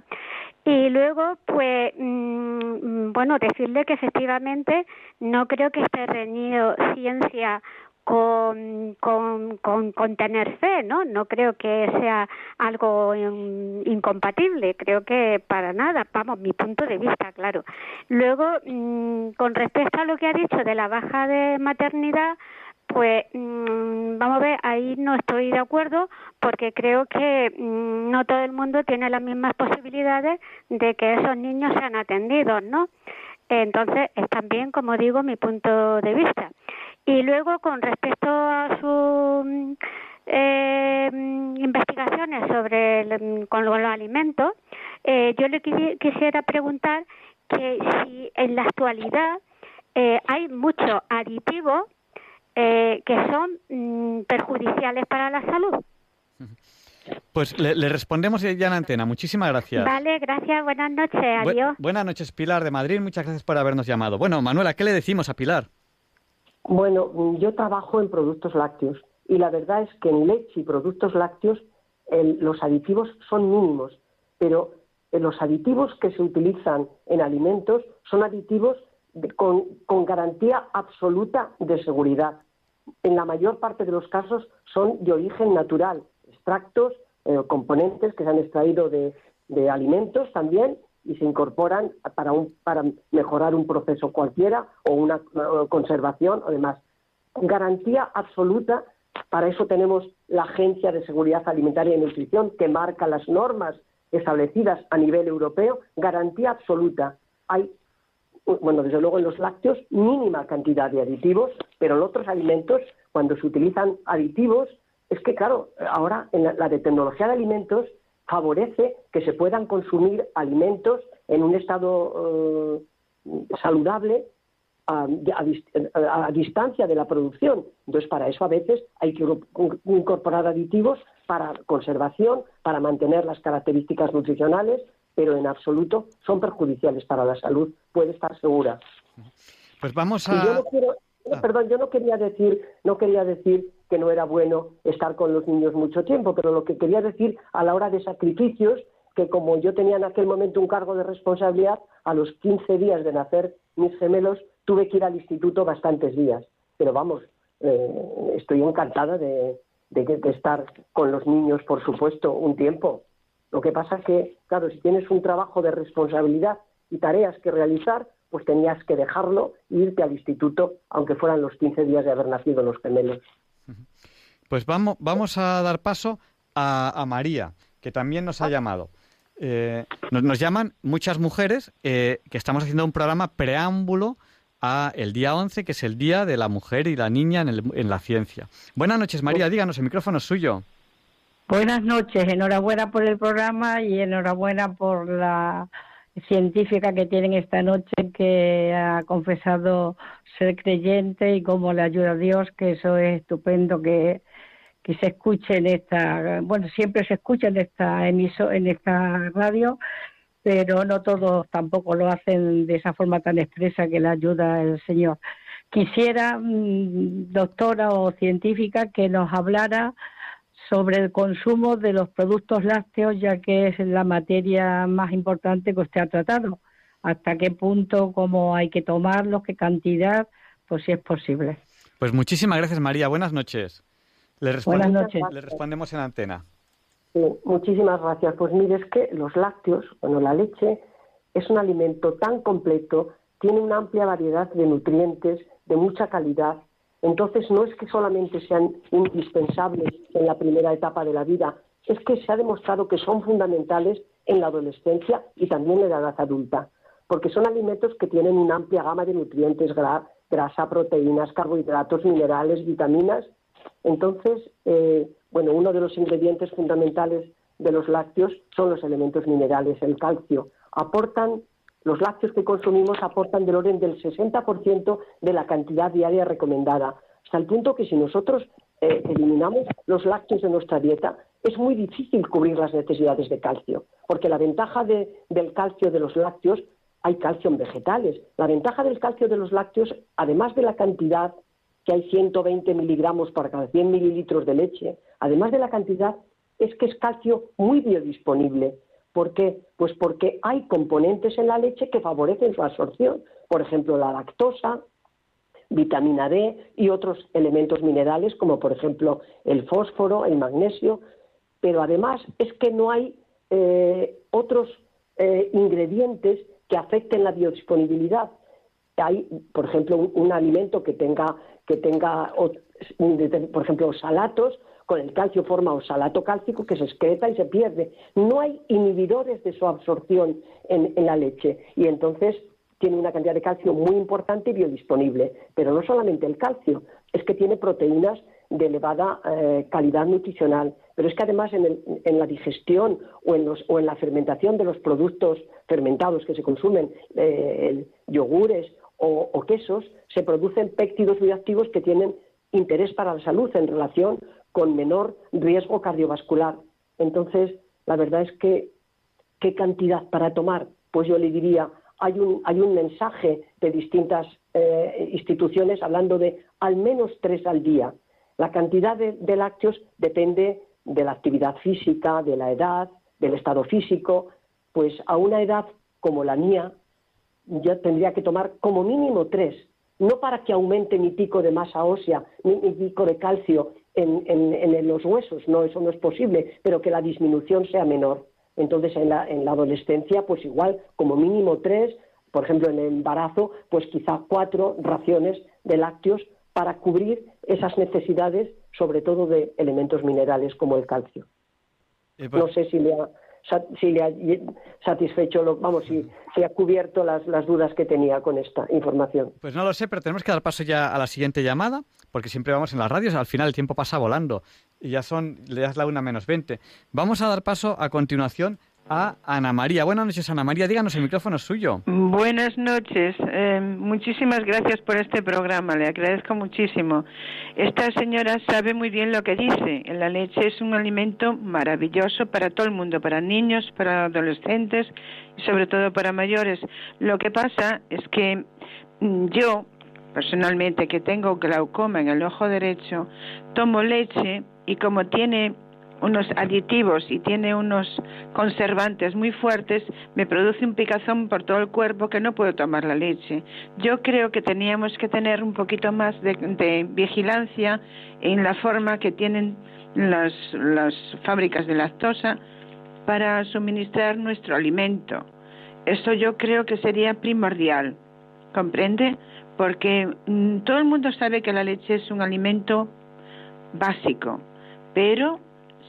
Y luego, pues, mm, bueno, decirle que efectivamente no creo que esté reñido ciencia con, con, tener fe, ¿no? No creo que sea algo incompatible, creo que para nada, vamos, mi punto de vista, claro. Luego, mm, con respecto a lo que ha dicho de la baja de maternidad, pues mm, vamos a ver, ahí no estoy de acuerdo porque creo que mm, no todo el mundo tiene las mismas posibilidades de que esos niños sean atendidos, ¿no? Entonces, es también, como digo, mi punto de vista. Y luego, con respecto a sus mm, eh, investigaciones sobre con los alimentos, eh, yo le quisiera preguntar que si en la actualidad eh, hay mucho aditivo eh, que son mm, perjudiciales para la salud. Pues le, respondemos ya en antena. Muchísimas gracias. Vale, gracias. Buenas noches. Adiós. buenas noches, Pilar de Madrid. Muchas gracias por habernos llamado. Bueno, Manuela, ¿qué le decimos a Pilar? Bueno, yo trabajo en productos lácteos y la verdad es que en leche y productos lácteos los aditivos son mínimos, pero los aditivos que se utilizan en alimentos son aditivos con, garantía absoluta de seguridad. En la mayor parte de los casos son de origen natural, extractos, eh, componentes que se han extraído de, alimentos también y se incorporan para, para mejorar un proceso cualquiera o una conservación o demás. Garantía absoluta Para eso tenemos la Agencia de Seguridad Alimentaria y Nutrición que marca las normas establecidas a nivel europeo, garantía absoluta. Hay, bueno, desde luego en los lácteos, mínima cantidad de aditivos, pero en otros alimentos, cuando se utilizan aditivos, es que, claro, ahora en la, de tecnología de alimentos favorece que se puedan consumir alimentos en un estado eh, saludable a, distancia de la producción. Entonces, para eso a veces hay que incorporar aditivos para conservación, para mantener las características nutricionales, pero en absoluto son perjudiciales para la salud, puede estar segura. Pues vamos a. Ah. Perdón, yo no quería decir, no quería decir que no era bueno estar con los niños mucho tiempo, pero lo que quería decir a la hora de sacrificios, que como yo tenía en aquel momento un cargo de responsabilidad, a los 15 días de nacer mis gemelos tuve que ir al instituto bastantes días. Pero vamos, eh, estoy encantada de, de, estar con los niños, por supuesto, un tiempo. Lo que pasa es que, claro, si tienes un trabajo de responsabilidad y tareas que realizar, pues tenías que dejarlo e irte al instituto, aunque fueran los 15 días de haber nacido los gemelos. Pues vamos, vamos a dar paso a, María, que también nos ha llamado. Eh, nos, llaman muchas mujeres eh, que estamos haciendo un programa preámbulo a el día 11, que es el Día de la Mujer y la Niña en, en la Ciencia. Buenas noches, María, díganos, el micrófono es suyo. Buenas noches, enhorabuena por el programa y enhorabuena por la científica que tienen esta noche que ha confesado ser creyente y cómo le ayuda a Dios, que eso es estupendo que, que se escuche en esta, bueno, siempre se escucha en esta emiso, en esta radio pero no todos tampoco lo hacen de esa forma tan expresa que le ayuda el Señor. Quisiera, mm, doctora o científica, que nos hablara sobre el consumo de los productos lácteos, ya que es la materia más importante que usted ha tratado. ¿Hasta qué punto, cómo hay que tomarlos, qué cantidad? Pues si es posible. Pues muchísimas gracias, María. Buenas noches. Le Buenas noches. Le respondemos en antena muchísimas gracias. Pues mire, es que los lácteos, bueno, la leche es un alimento tan completo, tiene una amplia variedad de nutrientes, de mucha calidad. Entonces, no es que solamente sean indispensables en la primera etapa de la vida, es que se ha demostrado que son fundamentales en la adolescencia y también en la edad adulta, porque son alimentos que tienen una amplia gama de nutrientes, grasa, proteínas, carbohidratos, minerales, vitaminas. Entonces, eh, bueno, uno de los ingredientes fundamentales de los lácteos son los elementos minerales, el calcio. Aportan, los lácteos que consumimos aportan del orden del 60% de la cantidad diaria recomendada, hasta el punto que si nosotros eh, eliminamos los lácteos de nuestra dieta, es muy difícil cubrir las necesidades de calcio, porque la ventaja del calcio de los lácteos, hay calcio en vegetales, la ventaja del calcio de los lácteos, además de la cantidad que hay 120 miligramos por cada 100 mililitros de leche, además de la cantidad, es que es calcio muy biodisponible. ¿Por qué? Pues porque hay componentes en la leche que favorecen su absorción. Por ejemplo, la lactosa, vitamina D y otros elementos minerales, como por ejemplo el fósforo, el magnesio. Pero además es que no hay eh, otros eh, ingredientes que afecten la biodisponibilidad. Hay, por ejemplo, un, alimento que tenga, que tenga, por ejemplo, salatos, con el calcio forma oxalato cálcico que se excreta y se pierde. No hay inhibidores de su absorción en, la leche y entonces tiene una cantidad de calcio muy importante y biodisponible. Pero no solamente el calcio, es que tiene proteínas de elevada eh, calidad nutricional, pero es que además en, la digestión o en, o en, la fermentación de los productos fermentados que se consumen, eh, yogures o, o, quesos, se producen péptidos bioactivos que tienen interés para la salud en relación con menor riesgo cardiovascular. Entonces, la verdad es que, ¿qué cantidad para tomar? Pues yo le diría, hay un, hay un mensaje de distintas eh, instituciones hablando de al menos tres al día. La cantidad de, de lácteos depende de la actividad física, de la edad, del estado físico. Pues a una edad como la mía, yo tendría que tomar como mínimo tres, no para que aumente mi pico de masa ósea, ni mi pico de calcio, en, los huesos, no, eso no es posible, pero que la disminución sea menor. Entonces, en la, adolescencia, pues igual, como mínimo tres, por ejemplo, en el embarazo, pues quizá cuatro raciones de lácteos para cubrir esas necesidades, sobre todo de elementos minerales como el calcio. No sé si le ha, si le ha satisfecho, lo, vamos, si, si ha cubierto las, las, dudas que tenía con esta información. Pues no lo sé, pero tenemos que dar paso ya a la siguiente llamada, porque siempre vamos en las radios, al final el tiempo pasa volando y ya son, le das la una menos veinte. Vamos a dar paso a continuación a Ana María. Buenas noches, Ana María. Díganos, el micrófono es suyo. Buenas noches. Eh, muchísimas gracias por este programa. Le agradezco muchísimo. Esta señora sabe muy bien lo que dice. La leche es un alimento maravilloso para todo el mundo, para niños, para adolescentes y sobre todo para mayores. Lo que pasa es que mm, yo, personalmente, que tengo glaucoma en el ojo derecho, tomo leche y como tiene unos aditivos y tiene unos conservantes muy fuertes, me produce un picazón por todo el cuerpo que no puedo tomar la leche. Yo creo que teníamos que tener un poquito más de, vigilancia en la forma que tienen las, las fábricas de lactosa para suministrar nuestro alimento. Eso yo creo que sería primordial, ¿comprende? Porque mm, todo el mundo sabe que la leche es un alimento básico, pero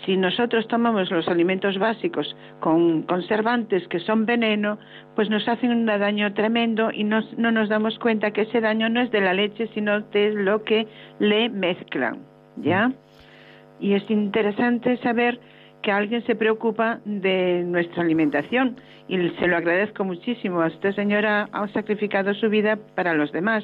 si nosotros tomamos los alimentos básicos con conservantes que son veneno, pues nos hacen un daño tremendo y no nos damos cuenta que ese daño no es de la leche, sino de lo que le mezclan, ¿ya? Y es interesante saber que alguien se preocupa de nuestra alimentación y se lo agradezco muchísimo. Esta señora ha sacrificado su vida para los demás,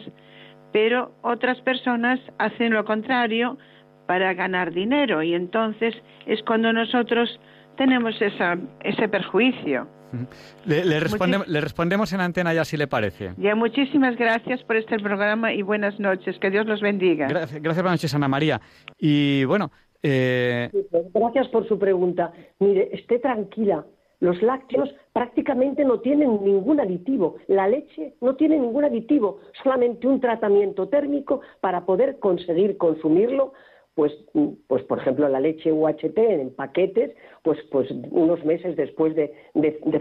pero otras personas hacen lo contrario, para ganar dinero y entonces es cuando nosotros tenemos esa, ese perjuicio. Le, respondemos en antena ya si le parece. Ya, muchísimas gracias por este programa y buenas noches. Que Dios los bendiga. Gracias, gracias buenas noches, Ana María. Y bueno. Eh... Pues gracias por su pregunta. Mire, esté tranquila. Los lácteos prácticamente no tienen ningún aditivo. La leche no tiene ningún aditivo, solamente un tratamiento térmico para poder conseguir consumirlo pues, pues por ejemplo la leche UHT en paquetes, pues, pues unos meses después de,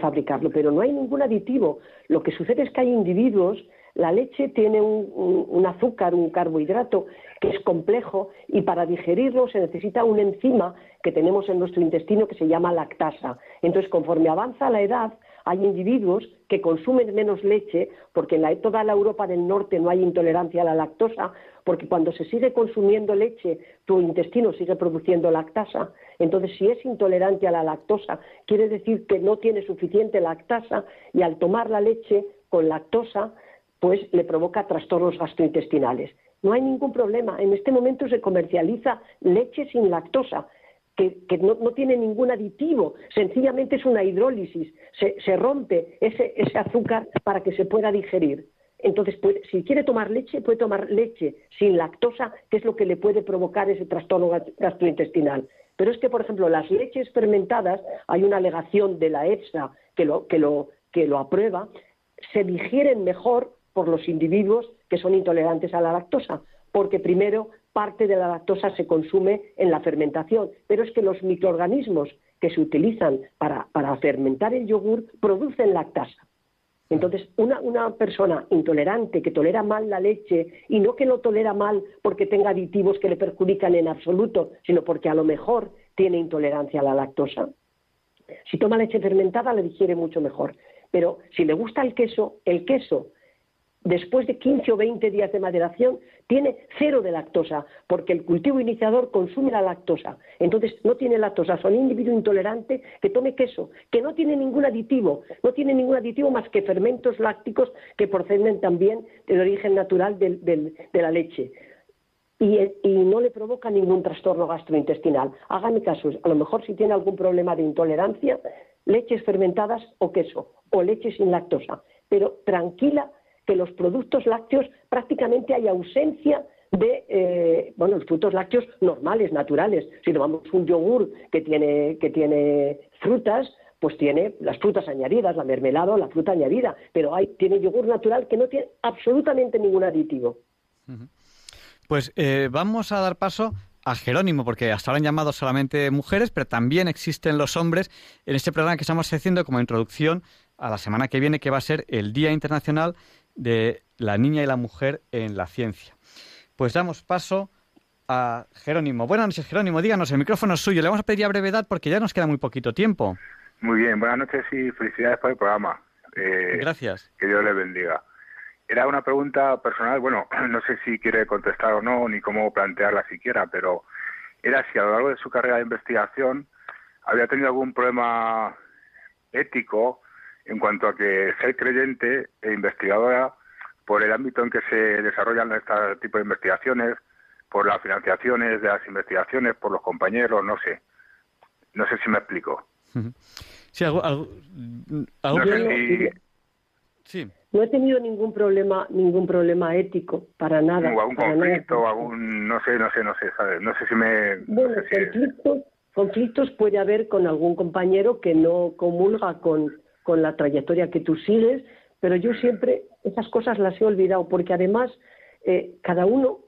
fabricarlo, pero no hay ningún aditivo. Lo que sucede es que hay individuos, la leche tiene un, azúcar, un carbohidrato que es complejo y para digerirlo se necesita una enzima que tenemos en nuestro intestino que se llama lactasa. Entonces, conforme avanza la edad, hay individuos que consumen menos leche, porque en toda la Europa del Norte no hay intolerancia a la lactosa, porque cuando se sigue consumiendo leche, tu intestino sigue produciendo lactasa. Entonces, si es intolerante a la lactosa, quiere decir que no tiene suficiente lactasa y al tomar la leche con lactosa, pues le provoca trastornos gastrointestinales. No hay ningún problema. En este momento se comercializa leche sin lactosa que, no, tiene ningún aditivo, sencillamente es una hidrólisis, se, rompe ese, azúcar para que se pueda digerir. Entonces, si quiere tomar leche, puede tomar leche sin lactosa, que es lo que le puede provocar ese trastorno gastrointestinal. Pero es que, por ejemplo, las leches fermentadas, hay una alegación de la EFSA que lo, que lo, que lo aprueba, se digieren mejor por los individuos que son intolerantes a la lactosa, porque primero parte de la lactosa se consume en la fermentación, pero es que los microorganismos que se utilizan para, fermentar el yogur producen lactasa. Entonces, una, una, persona intolerante que tolera mal la leche y no que lo tolera mal porque tenga aditivos que le perjudican en absoluto, sino porque a lo mejor tiene intolerancia a la lactosa, si toma leche fermentada le digiere mucho mejor. Pero si le gusta el queso, el queso después de 15 o 20 días de maderación, tiene cero de lactosa, porque el cultivo iniciador consume la lactosa. Entonces, no tiene lactosa. Son individuo intolerante que tome queso, que no tiene ningún aditivo, no tiene ningún aditivo más que fermentos lácticos que proceden también del origen natural de la leche. Y, y, no le provoca ningún trastorno gastrointestinal. Hágame caso, a lo mejor si tiene algún problema de intolerancia, leches fermentadas o queso, o leche sin lactosa. Pero tranquila que los productos lácteos prácticamente hay ausencia de eh, bueno, los frutos lácteos normales, naturales. Si tomamos un yogur que tiene, que tiene frutas, pues tiene las frutas añadidas, la mermelada la fruta añadida, pero hay, tiene yogur natural que no tiene absolutamente ningún aditivo. Pues eh, vamos a dar paso a Jerónimo, porque hasta ahora han llamado solamente mujeres, pero también existen los hombres en este programa que estamos haciendo como introducción a la semana que viene, que va a ser el Día Internacional de la Niña y la Mujer en la Ciencia. pues damos paso a Jerónimo. Buenas noches, Jerónimo. Díganos, el micrófono es suyo. Le vamos a pedir a brevedad porque ya nos queda muy poquito tiempo. Muy bien, buenas noches y felicidades por el programa. Eh, Gracias. Que Dios le bendiga. Era una pregunta personal, bueno, [clears throat] no sé si quiere contestar o no, ni cómo plantearla siquiera, pero era si a lo largo de su carrera de investigación había tenido algún problema ético en cuanto a que ser creyente e investigadora, por el ámbito en que se desarrollan este tipo de investigaciones, por las financiaciones de las investigaciones, por los compañeros, no sé. No sé si me explico. Sí, algo, no, he tenido ningún problema, ningún problema ético para nada. O algún conflicto, algún, no sé, no sé, no sé, No sé si me. Bueno, conflictos, conflictos puede haber con algún compañero que no comulga con, con la trayectoria que tú sigues, pero yo siempre esas cosas las he olvidado porque además eh, cada uno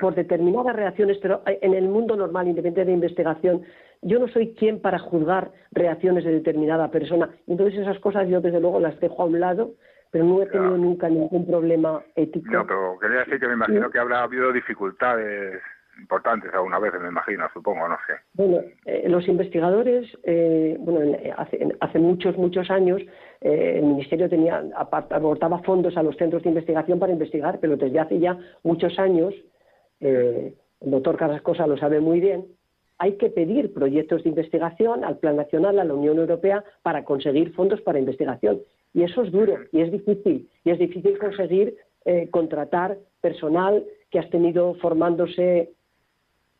por determinadas reacciones, pero en el mundo normal, independiente de investigación, yo no soy quien para juzgar reacciones de determinada persona. Entonces esas cosas yo desde luego las dejo a un lado, pero no he tenido nunca ningún problema ético. No, pero quería decir que me imagino que habrá habido dificultades importantes alguna vez, me imagino, supongo, no sé. Bueno, eh, los investigadores, eh, bueno, hace, hace, muchos, muchos años, eh, el Ministerio tenía aportaba fondos a los centros de investigación para investigar, pero desde hace ya muchos años, el doctor Carrascosa lo sabe muy bien, hay que pedir proyectos de investigación al Plan Nacional, a la Unión Europea, para conseguir fondos para investigación. Y eso es duro y es difícil. Y es difícil conseguir contratar personal que has tenido formándose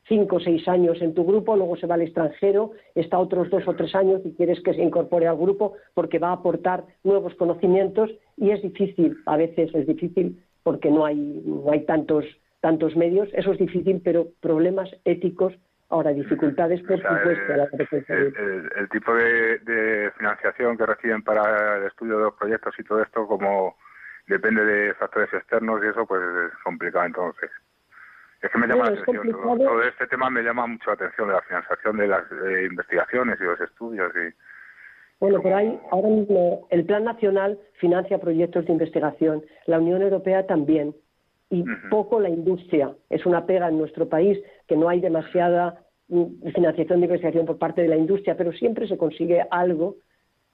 cinco o seis años en tu grupo, luego se va al extranjero, está otros dos o tres años y quieres que se incorpore al grupo porque va a aportar nuevos conocimientos y es difícil, a veces es difícil porque no hay, no hay tantos, tantos medios, eso es difícil, pero problemas éticos, ahora dificultades por supuesto. el, tipo de, de financiación que reciben para el estudio de los proyectos y todo esto, como depende de factores externos y eso, pues es complicado entonces. Es que me llama la atención, todo, este tema me llama mucho la atención de la financiación de las investigaciones y los estudios. Y, bueno, pero hay ahora mismo el Plan Nacional financia proyectos de investigación, la Unión Europea también, y poco la industria. Es una pega en nuestro país que no hay demasiada mm, financiación de investigación por parte de la industria, pero siempre se consigue algo.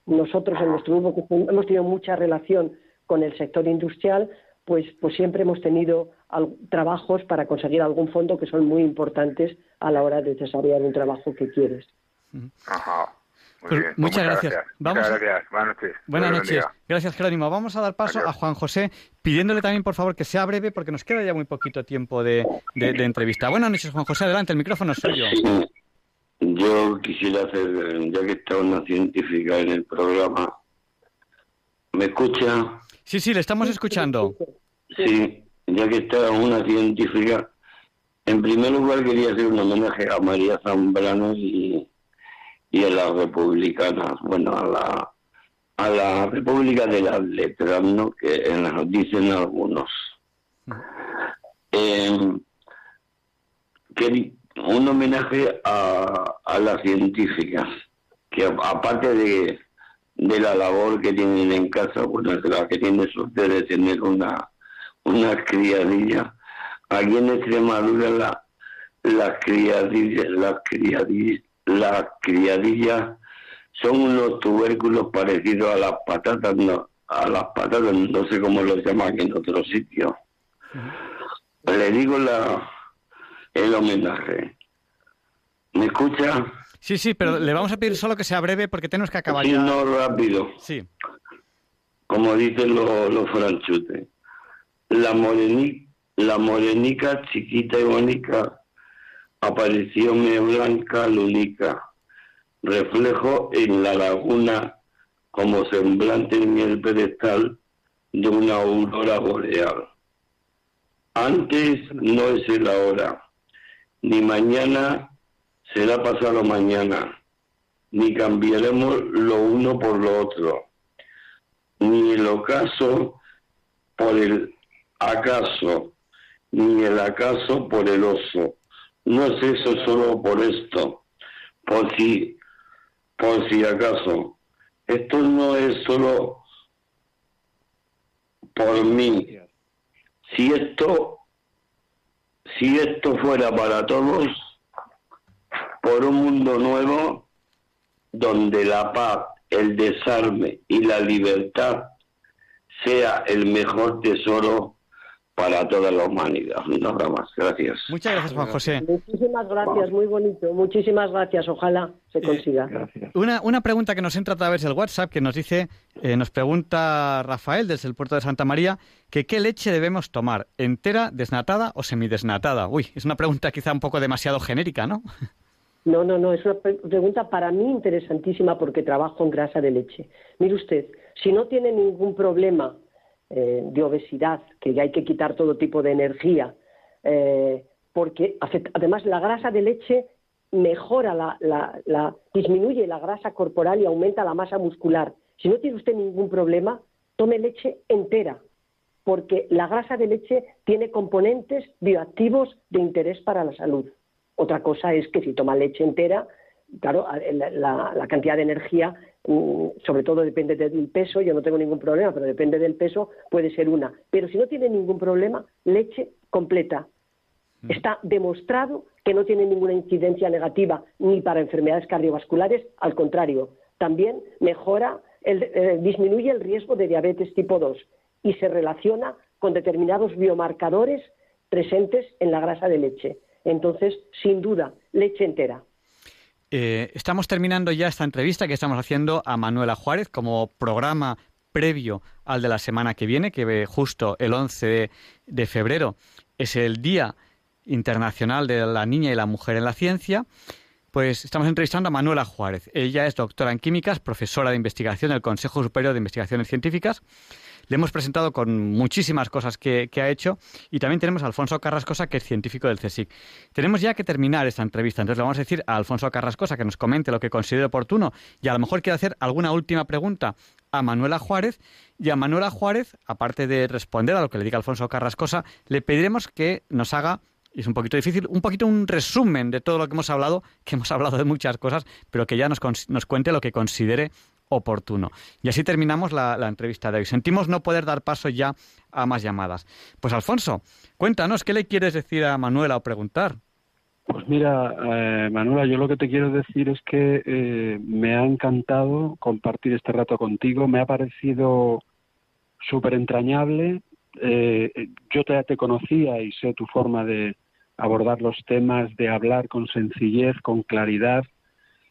Nosotros en nuestro grupo hemos tenido mucha relación con el sector industrial, pues, pues siempre hemos tenido trabajos para conseguir algún fondo que son muy importantes a la hora de desarrollar un trabajo que quieres. Ajá. Pues muchas, gracias. Vamos gracias. Buenas noches. Buenas noches. Gracias, Jerónimo. Vamos a dar paso a Juan José, pidiéndole también, por favor, que sea breve, porque nos queda ya muy poquito tiempo de, entrevista. Buenas noches, Juan José. Adelante, el micrófono es suyo. Yo quisiera hacer, ya que está una científica en el programa, ¿me escucha? Sí, sí, le estamos escuchando. Sí, ya que está una científica, en primer lugar quería hacer un homenaje a María Zambrano y, y a las republicanas, bueno, a la, a la República de las Letras, ¿no? que dicen algunos. Eh, un homenaje a, a las científicas, que aparte de, de la labor que tienen en casa, bueno, la que tiene suerte de tener una una criadilla. Aquí en Extremadura la, las criadillas, las criadillas, las criadillas son unos tubérculos parecidos a las patatas, no, a las patatas, no sé cómo los llaman en otro sitio. Le digo la el homenaje. ¿Me escucha? Sí, sí, pero le vamos a pedir solo que sea breve porque tenemos que acabar sí, no rápido. Sí. Como dicen los, los franchutes la, la morenica chiquita y bonita apareció mi blanca lunica, reflejo en la laguna como semblante en el pedestal de una aurora boreal. Antes no es el ahora, ni mañana será pasado mañana, ni cambiaremos lo uno por lo otro, ni el ocaso por el acaso, ni el acaso por el oso. No es eso solo por esto, por si, por si acaso. Esto no es solo por mí. Si esto si esto fuera para todos, por un mundo nuevo donde la paz, el desarme y la libertad sea el mejor tesoro para toda la humanidad. No habrá más. Gracias. Muchas gracias, Juan José. Muchísimas gracias, muy bonito. Muchísimas gracias. Ojalá se Eh, consiga. Una, una pregunta que nos entra a través del WhatsApp que nos dice, eh, nos pregunta Rafael desde el puerto de Santa María, que qué leche debemos tomar, entera, desnatada o semidesnatada. Uy, es una pregunta quizá un poco demasiado genérica, ¿no? No, no, no, es una pre- pregunta para mí interesantísima porque trabajo en grasa de leche. Mire usted, si no tiene ningún problema eh, de obesidad, que hay que quitar todo tipo de energía, eh, porque además la grasa de leche mejora la, la- la- disminuye la grasa corporal y aumenta la masa muscular. Si no tiene usted ningún problema, tome leche entera, porque la grasa de leche tiene componentes bioactivos de interés para la salud. Otra cosa es que si toma leche entera, claro, la, cantidad de energía, mm, sobre todo depende del peso, yo no tengo ningún problema, pero depende del peso, puede ser una. Pero si no tiene ningún problema, leche completa. Está demostrado que no tiene ninguna incidencia negativa ni para enfermedades cardiovasculares, al contrario, también mejora, el- eh, disminuye el riesgo de diabetes tipo 2 y se relaciona con determinados biomarcadores presentes en la grasa de leche. Entonces, sin duda, leche entera. Eh, estamos terminando ya esta entrevista que estamos haciendo a Manuela Juárez como programa previo al de la semana que viene, que justo el 11 de, de febrero es el Día Internacional de la Niña y la Mujer en la Ciencia. Pues estamos entrevistando a Manuela Juárez. Ella es doctora en químicas, profesora de investigación del Consejo Superior de Investigaciones Científicas. Le hemos presentado con muchísimas cosas que, que ha hecho y también tenemos a Alfonso Carrascosa, que es científico del CSIC. Tenemos ya que terminar esta entrevista, entonces le vamos a decir a Alfonso Carrascosa que nos comente lo que considere oportuno y a lo mejor quiere hacer alguna última pregunta a Manuela Juárez y a Manuela Juárez, aparte de responder a lo que le diga Alfonso Carrascosa, le pediremos que nos haga es un poquito difícil, un poquito un resumen de todo lo que hemos hablado, que hemos hablado de muchas cosas, pero que ya nos, nos cuente lo que considere oportuno. Y así terminamos la, entrevista de hoy. Sentimos no poder dar paso ya a más llamadas. Pues Alfonso, cuéntanos, ¿qué le quieres decir a Manuela o preguntar? Pues mira, eh, Manuela, yo lo que te quiero decir es que eh, me ha encantado compartir este rato contigo, me ha parecido súper entrañable. Eh, yo te conocía y sé tu forma de abordar los temas, de hablar con sencillez, con claridad.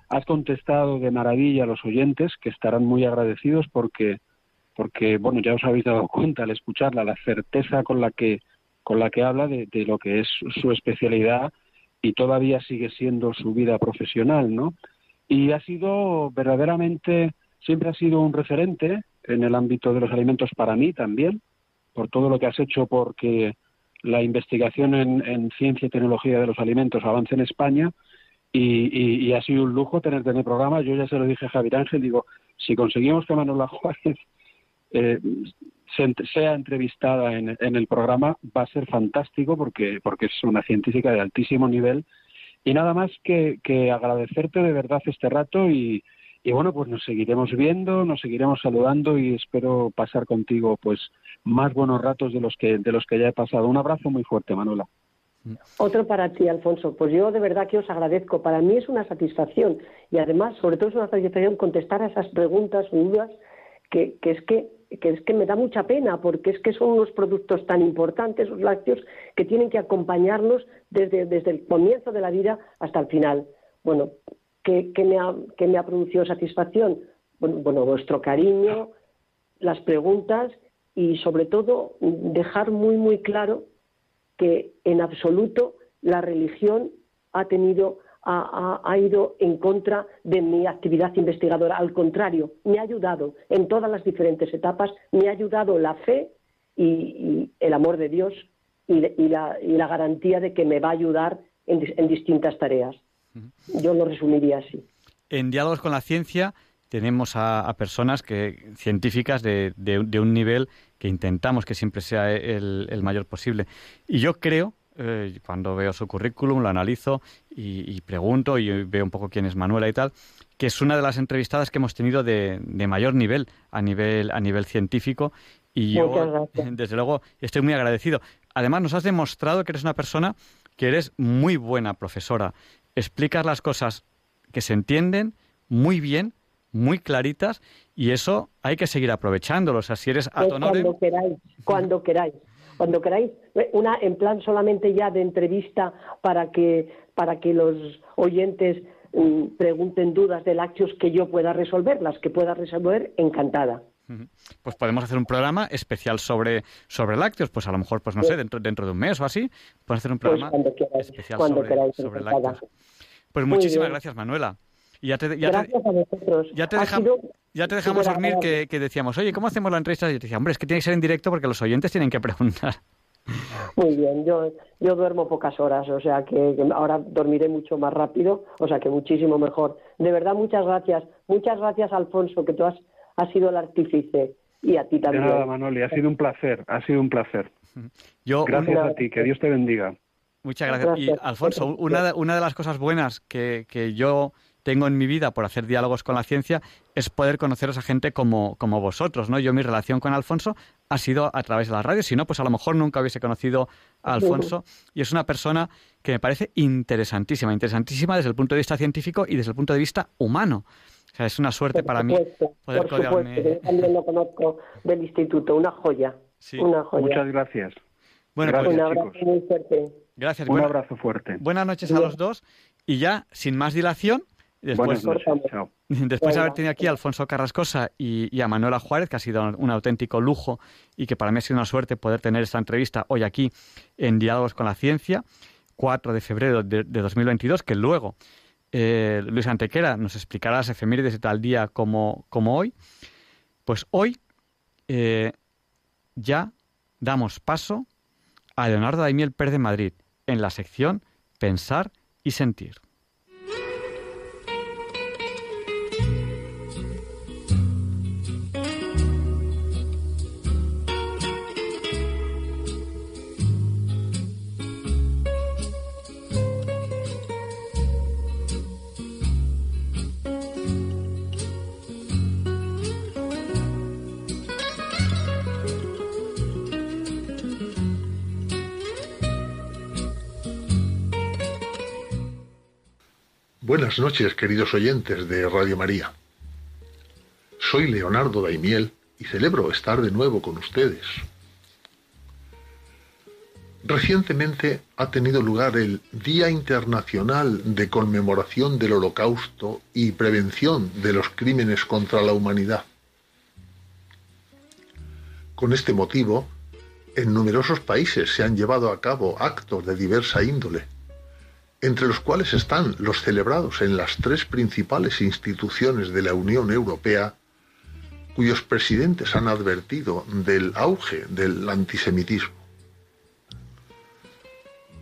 Has contestado de maravilla a los oyentes, que estarán muy agradecidos porque, porque bueno, ya os habéis dado cuenta al escucharla, la certeza con la que, con la que habla de, lo que es su especialidad y todavía sigue siendo su vida profesional, ¿no? Y ha sido verdaderamente, siempre ha sido un referente en el ámbito de los alimentos para mí también, por todo lo que has hecho porque la investigación en, en ciencia y tecnología de los alimentos avance en España y, y- y ha sido un lujo tenerte en el programa. Yo ya se lo dije a Javier Ángel, digo, si conseguimos que Manuela Juárez eh, sea entrevistada en, en el programa, va a ser fantástico porque, porque es una científica de altísimo nivel. Y nada más que, que agradecerte de verdad este rato y, y bueno, pues nos seguiremos viendo, nos seguiremos saludando y espero pasar contigo pues más buenos ratos de los que de los que ya he pasado. Un abrazo muy fuerte, Manuela. Otro para ti, Alfonso. Pues yo de verdad que os agradezco. Para mí es una satisfacción y además, sobre todo, es una satisfacción contestar a esas preguntas dudas que, es que, que es que me da mucha pena porque es que son unos productos tan importantes, los lácteos, que tienen que acompañarnos desde, desde el comienzo de la vida hasta el final. Bueno, ¿qué, me, ha, me ha producido satisfacción? Bueno, bueno, vuestro cariño, las preguntas y sobre todo dejar muy, muy claro que en absoluto la religión ha tenido ha, ha- ha ido en contra de mi actividad investigadora. Al contrario, me ha ayudado en todas las diferentes etapas, me ha ayudado la fe y, y el amor de Dios y, y la, y la garantía de que me va a ayudar en, en distintas tareas. Yo lo resumiría así. En Diálogos con la Ciencia tenemos a, a personas que científicas de, de- de un nivel que intentamos que siempre sea el, el mayor posible. Y yo creo, eh, cuando veo su currículum, lo analizo y, y pregunto y veo un poco quién es Manuela y tal, que es una de las entrevistadas que hemos tenido de, de mayor nivel a nivel a nivel científico y yo [laughs] desde luego estoy muy agradecido además nos has demostrado que eres una persona que eres muy buena profesora. Explicas las cosas que se entienden muy bien, muy claritas, y eso hay que seguir aprovechándolo. O sea, si eres Pues atonore... Cuando queráis, cuando queráis. Cuando queráis, una en plan solamente ya de entrevista para que, para que los oyentes mm, pregunten dudas de lácteos que yo pueda resolver, las que pueda resolver, encantada. Pues podemos hacer un programa especial sobre, sobre lácteos, pues a lo mejor, pues no sé, dentro, dentro de un mes o así, podemos hacer un Pues programa cuando queráis, especial cuando sobre, queráis, sobre lácteos. Pues muchísimas gracias, Manuela. Y ya te, ya te- Gracias a vosotros. ya te Ha deja- sido ya te dejamos dormir que, que decíamos, oye, ¿cómo hacemos la entrevista? Y yo te decía, hombre, es que tiene que ser en directo porque los oyentes tienen que preguntar. Muy bien, yo, yo duermo pocas horas, o sea que, que ahora dormiré mucho más rápido, o sea que muchísimo mejor. De verdad, muchas gracias. Muchas gracias, Alfonso, que tú has, has sido el artífice y a ti De también. nada, Manoli, ha sido un placer, ha sido un placer. Yo, Gracias un- a ti, que Dios te bendiga. Muchas gracias. Y. Alfonso, una de, una de las cosas buenas que, que yo tengo en mi vida por hacer diálogos con la ciencia es poder conoceros a gente como, como vosotros, ¿no? Yo mi relación con Alfonso ha sido a través de la radio, si no, pues a lo mejor nunca hubiese conocido a Alfonso y es una persona que me parece interesantísima, interesantísima desde el punto de vista científico y desde el punto de vista humano. O sea, es una suerte Por para mí poder por supuesto, yo también lo conozco del instituto, una joya, Sí. una joya. Muchas gracias. Bueno, Gracias, pues un abrazo chicos. muy fuerte. gracias. Un Buena- abrazo fuerte. buenas noches a los dos y ya, sin más dilación, después Buenas noches. Chao. Después de haber tenido aquí a Alfonso Carrascosa y, y a Manuela Juárez, que ha sido un auténtico lujo y que para mí ha sido una suerte poder tener esta entrevista hoy aquí en Diálogos con la Ciencia, 4 de febrero de, de 2022, que luego eh, Luis Antequera nos explicará las efemérides de tal día como, como hoy. Pues hoy eh, ya damos paso a Leonardo Daimiel Pérez de Madrid en la sección Pensar y Sentir. Buenas noches, queridos oyentes de Radio María. Soy Leonardo Daimiel y celebro estar de nuevo con ustedes. Recientemente ha tenido lugar el Día Internacional de Conmemoración del Holocausto y Prevención de los Crímenes contra la Humanidad. Con este motivo, en numerosos países se han llevado a cabo actos de diversa índole entre los cuales están los celebrados en las tres principales instituciones de la Unión Europea, cuyos presidentes han advertido del auge del antisemitismo.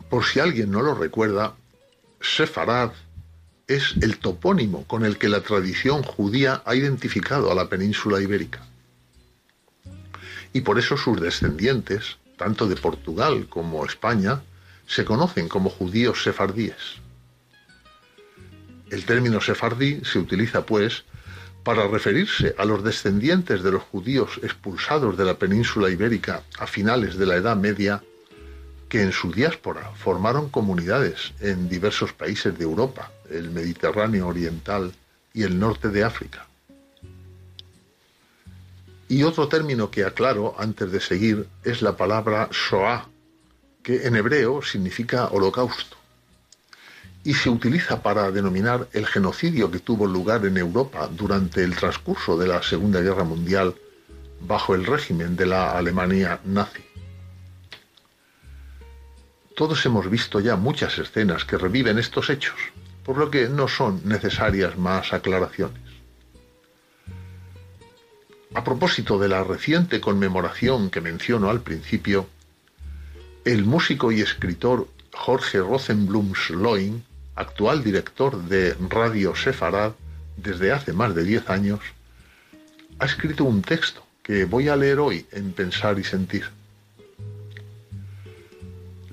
Por si alguien no lo recuerda, Sefarad es el topónimo con el que la tradición judía ha identificado a la península ibérica. Y por eso sus descendientes, tanto de Portugal como España, se conocen como judíos sefardíes. El término sefardí se utiliza, pues, para referirse a los descendientes de los judíos expulsados de la península ibérica a finales de la Edad Media, que en su diáspora formaron comunidades en diversos países de Europa, el Mediterráneo oriental y el norte de África. Y otro término que aclaro antes de seguir es la palabra Shoah, que en hebreo significa holocausto, y se utiliza para denominar el genocidio que tuvo lugar en Europa durante el transcurso de la Segunda Guerra Mundial bajo el régimen de la Alemania nazi. Todos hemos visto ya muchas escenas que reviven estos hechos, por lo que no son necesarias más aclaraciones. A propósito de la reciente conmemoración que menciono al principio, el músico y escritor Jorge Rosenblum Sloin, actual director de Radio Sefarad desde hace más de 10 años, ha escrito un texto que voy a leer hoy en Pensar y Sentir.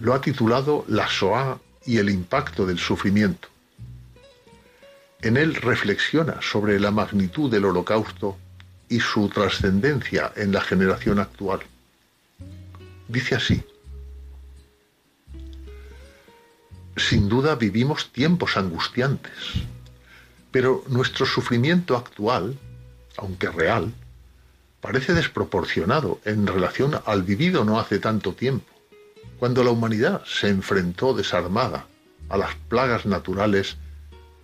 Lo ha titulado La Shoah y el impacto del sufrimiento. En él reflexiona sobre la magnitud del holocausto y su trascendencia en la generación actual. Dice así, Sin duda vivimos tiempos angustiantes, pero nuestro sufrimiento actual, aunque real, parece desproporcionado en relación al vivido no hace tanto tiempo, cuando la humanidad se enfrentó desarmada a las plagas naturales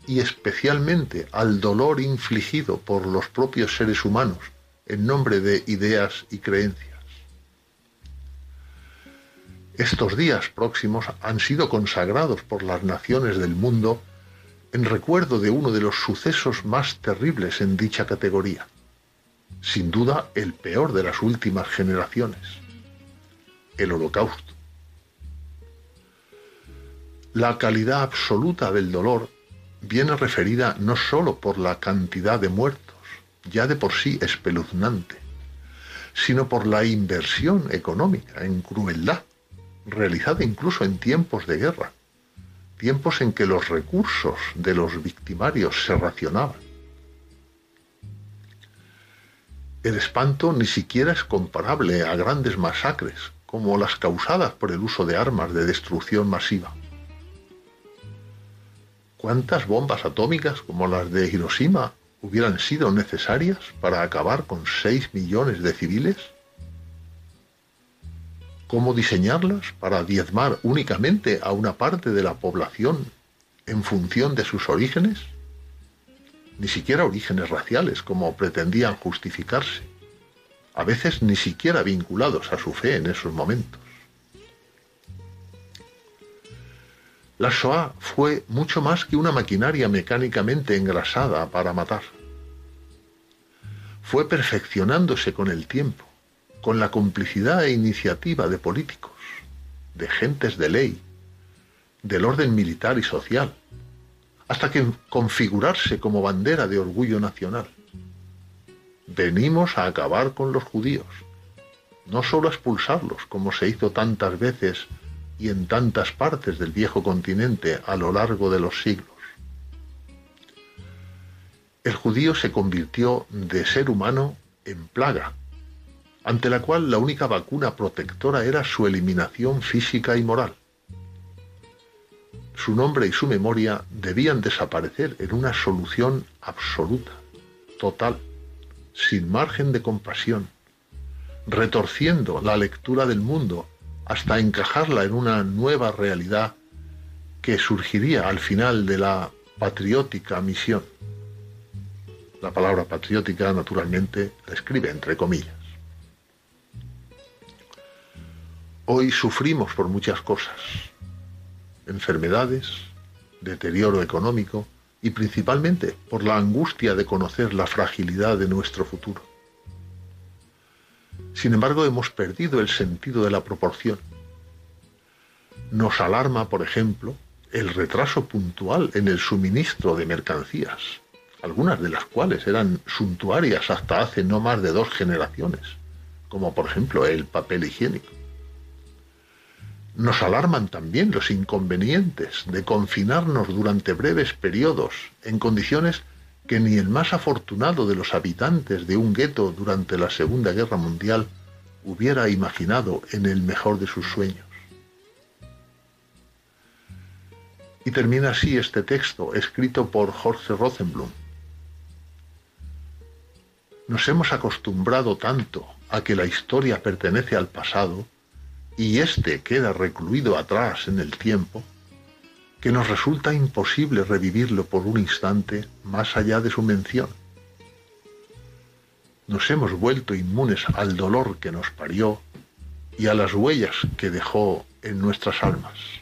y especialmente al dolor infligido por los propios seres humanos en nombre de ideas y creencias. Estos días próximos han sido consagrados por las naciones del mundo en recuerdo de uno de los sucesos más terribles en dicha categoría, sin duda el peor de las últimas generaciones, el holocausto. La calidad absoluta del dolor viene referida no sólo por la cantidad de muertos, ya de por sí espeluznante, sino por la inversión económica en crueldad, realizada incluso en tiempos de guerra, tiempos en que los recursos de los victimarios se racionaban. El espanto ni siquiera es comparable a grandes masacres como las causadas por el uso de armas de destrucción masiva. ¿Cuántas bombas atómicas como las de Hiroshima hubieran sido necesarias para acabar con 6 millones de civiles? ¿Cómo diseñarlas para diezmar únicamente a una parte de la población en función de sus orígenes? Ni siquiera orígenes raciales, como pretendían justificarse, a veces ni siquiera vinculados a su fe en esos momentos. La Shoah fue mucho más que una maquinaria mecánicamente engrasada para matar. Fue perfeccionándose con el tiempo, con la complicidad e iniciativa de políticos, de gentes de ley, del orden militar y social, hasta que configurarse como bandera de orgullo nacional. Venimos a acabar con los judíos, no solo a expulsarlos, como se hizo tantas veces y en tantas partes del viejo continente a lo largo de los siglos. El judío se convirtió de ser humano en plaga, ante la cual la única vacuna protectora era su eliminación física y moral. Su nombre y su memoria debían desaparecer en una solución absoluta, total, sin margen de compasión, retorciendo la lectura del mundo hasta encajarla en una nueva realidad que surgiría al final de la patriótica misión. La palabra patriótica, naturalmente, la escribe entre comillas. Hoy sufrimos por muchas cosas, enfermedades, deterioro económico y principalmente por la angustia de conocer la fragilidad de nuestro futuro. Sin embargo, hemos perdido el sentido de la proporción. Nos alarma, por ejemplo, el retraso puntual en el suministro de mercancías, algunas de las cuales eran suntuarias hasta hace no más de dos generaciones, como por ejemplo el papel higiénico. Nos alarman también los inconvenientes de confinarnos durante breves periodos en condiciones que ni el más afortunado de los habitantes de un gueto durante la Segunda Guerra Mundial hubiera imaginado en el mejor de sus sueños. Y termina así este texto, escrito por Jorge Rosenblum. Nos hemos acostumbrado tanto a que la historia pertenece al pasado y éste queda recluido atrás en el tiempo, que nos resulta imposible revivirlo por un instante más allá de su mención. Nos hemos vuelto inmunes al dolor que nos parió y a las huellas que dejó en nuestras almas.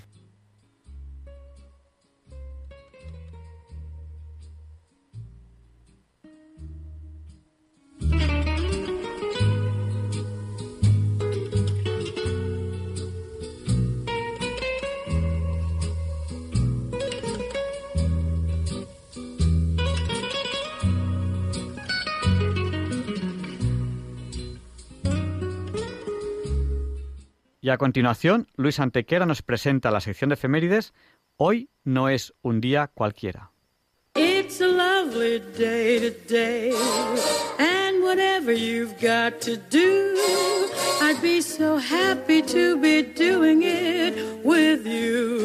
Y a continuación, Luis Antequera nos presenta la sección de efemérides Hoy no es un día cualquiera. It's a lovely day today, and whatever you've got to do, I'd be so happy to be doing it with you.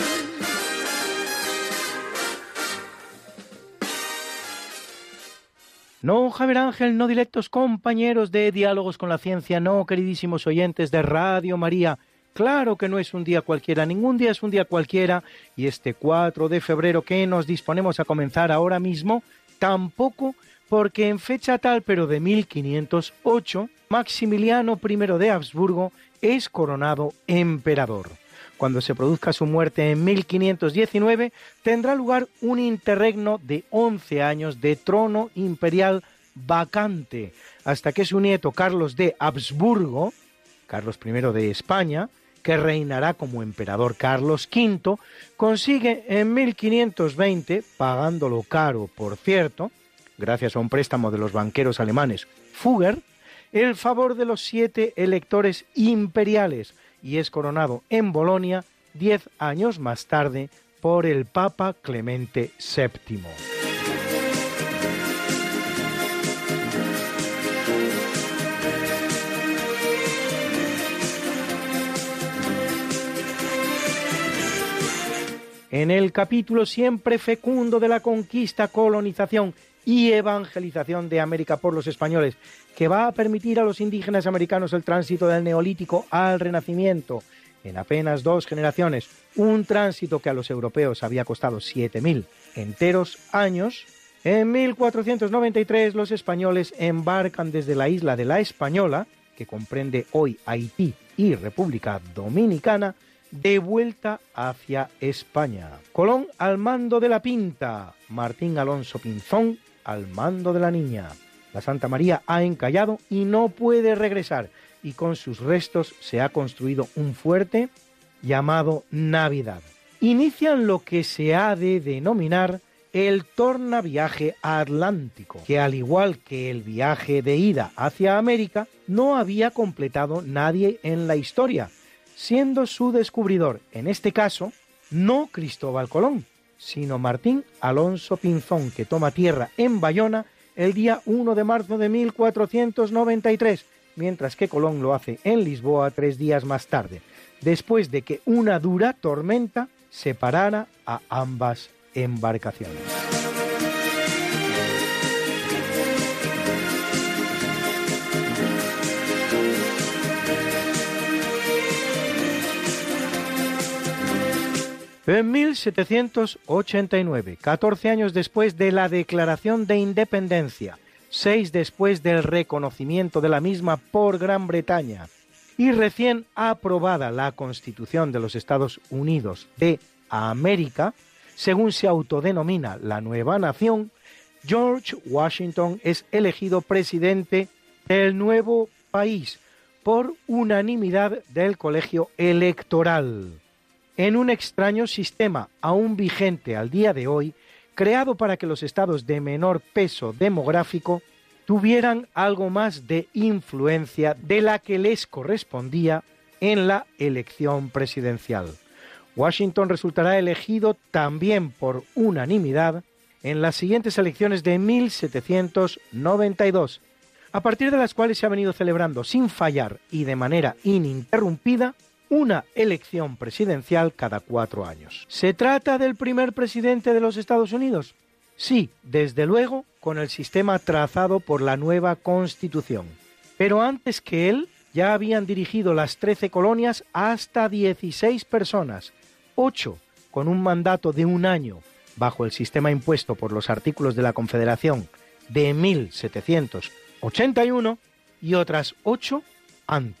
No, Javier Ángel, no directos compañeros de Diálogos con la Ciencia, no, queridísimos oyentes de Radio María. Claro que no es un día cualquiera, ningún día es un día cualquiera, y este 4 de febrero que nos disponemos a comenzar ahora mismo, tampoco, porque en fecha tal, pero de 1508, Maximiliano I de Habsburgo es coronado emperador. Cuando se produzca su muerte en 1519, tendrá lugar un interregno de 11 años de trono imperial vacante, hasta que su nieto Carlos de Habsburgo, Carlos I de España, que reinará como emperador Carlos V, consigue en 1520, pagándolo caro, por cierto, gracias a un préstamo de los banqueros alemanes Fugger, el favor de los siete electores imperiales, y es coronado en Bolonia diez años más tarde por el Papa Clemente VII. En el capítulo siempre fecundo de la conquista, colonización y evangelización de América por los españoles, que va a permitir a los indígenas americanos el tránsito del neolítico al renacimiento en apenas dos generaciones, un tránsito que a los europeos había costado 7.000 enteros años, en 1493 los españoles embarcan desde la isla de la Española, que comprende hoy Haití y República Dominicana, de vuelta hacia España. Colón al mando de la Pinta, Martín Alonso Pinzón al mando de la Niña. La Santa María ha encallado y no puede regresar, y con sus restos se ha construido un fuerte llamado Navidad. Inician lo que se ha de denominar el tornaviaje atlántico, que al igual que el viaje de ida hacia América, no había completado nadie en la historia, siendo su descubridor, en este caso, no Cristóbal Colón, sino Martín Alonso Pinzón, que toma tierra en Bayona el día 1 de marzo de 1493, mientras que Colón lo hace en Lisboa tres días más tarde, después de que una dura tormenta separara a ambas embarcaciones. En 1789, 14 años después de la Declaración de Independencia, seis después del reconocimiento de la misma por Gran Bretaña y recién aprobada la Constitución de los Estados Unidos de América, según se autodenomina la nueva nación, George Washington es elegido presidente del nuevo país por unanimidad del colegio electoral en un extraño sistema aún vigente al día de hoy, creado para que los estados de menor peso demográfico tuvieran algo más de influencia de la que les correspondía en la elección presidencial. Washington resultará elegido también por unanimidad en las siguientes elecciones de 1792, a partir de las cuales se ha venido celebrando sin fallar y de manera ininterrumpida una elección presidencial cada cuatro años. ¿Se trata del primer presidente de los Estados Unidos? Sí, desde luego, con el sistema trazado por la nueva Constitución. Pero antes que él, ya habían dirigido las trece colonias hasta 16 personas, ocho con un mandato de un año bajo el sistema impuesto por los artículos de la Confederación de 1781 y otras ocho antes.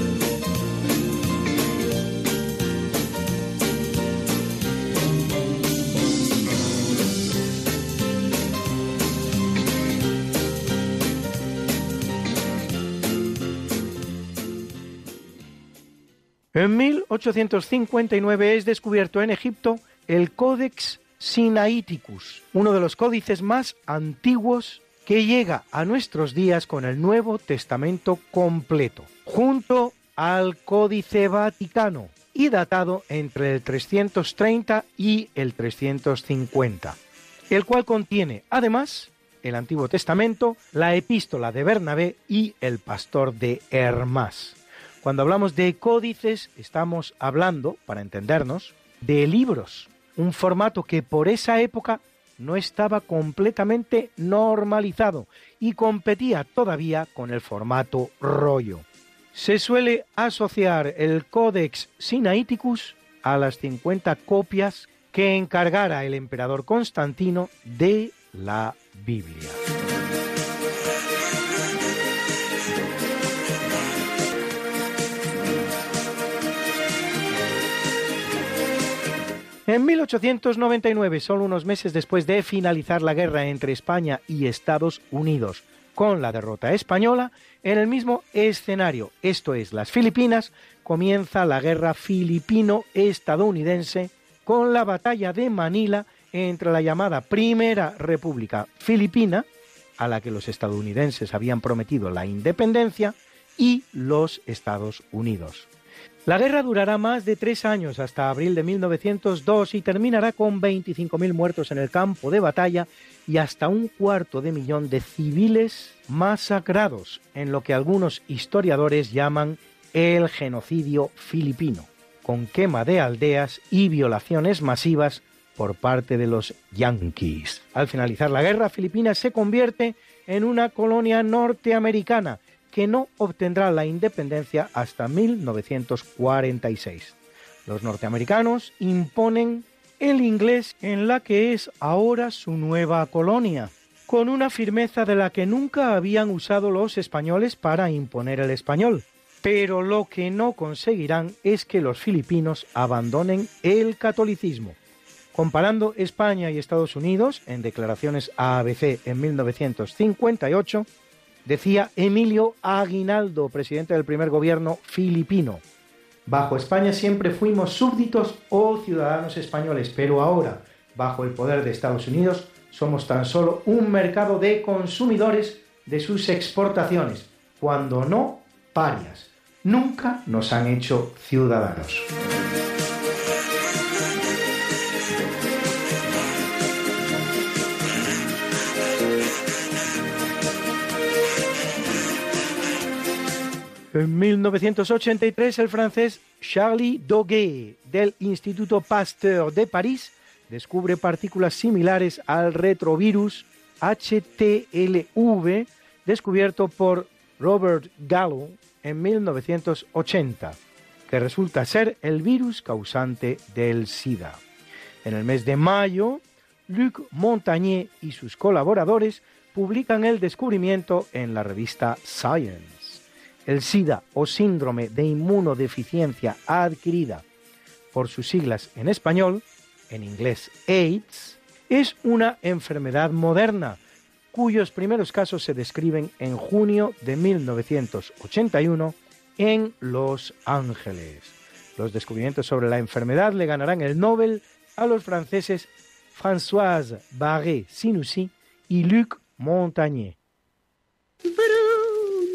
En 1859 es descubierto en Egipto el Codex Sinaiticus, uno de los códices más antiguos que llega a nuestros días con el Nuevo Testamento completo, junto al Códice Vaticano y datado entre el 330 y el 350, el cual contiene además el Antiguo Testamento, la epístola de Bernabé y el pastor de Hermás. Cuando hablamos de códices, estamos hablando, para entendernos, de libros, un formato que por esa época no estaba completamente normalizado y competía todavía con el formato rollo. Se suele asociar el Codex Sinaiticus a las 50 copias que encargara el emperador Constantino de la Biblia. En 1899, solo unos meses después de finalizar la guerra entre España y Estados Unidos, con la derrota española, en el mismo escenario, esto es las Filipinas, comienza la guerra filipino-estadounidense con la batalla de Manila entre la llamada Primera República Filipina, a la que los estadounidenses habían prometido la independencia, y los Estados Unidos. La guerra durará más de tres años hasta abril de 1902 y terminará con 25.000 muertos en el campo de batalla y hasta un cuarto de millón de civiles masacrados en lo que algunos historiadores llaman el genocidio filipino, con quema de aldeas y violaciones masivas por parte de los yanquis. Al finalizar la guerra, Filipinas se convierte en una colonia norteamericana que no obtendrá la independencia hasta 1946. Los norteamericanos imponen el inglés en la que es ahora su nueva colonia, con una firmeza de la que nunca habían usado los españoles para imponer el español. Pero lo que no conseguirán es que los filipinos abandonen el catolicismo. Comparando España y Estados Unidos, en declaraciones a ABC en 1958, decía Emilio Aguinaldo, presidente del primer gobierno filipino. Bajo España siempre fuimos súbditos o ciudadanos españoles, pero ahora, bajo el poder de Estados Unidos, somos tan solo un mercado de consumidores de sus exportaciones, cuando no parias. Nunca nos han hecho ciudadanos. En 1983, el francés Charlie Doguet del Instituto Pasteur de París descubre partículas similares al retrovirus HTLV descubierto por Robert Gallo en 1980, que resulta ser el virus causante del SIDA. En el mes de mayo, Luc Montagnier y sus colaboradores publican el descubrimiento en la revista Science. El SIDA o síndrome de inmunodeficiencia adquirida por sus siglas en español, en inglés AIDS, es una enfermedad moderna cuyos primeros casos se describen en junio de 1981 en Los Ángeles. Los descubrimientos sobre la enfermedad le ganarán el Nobel a los franceses Françoise Barré-Sinoussi y Luc Montagnier.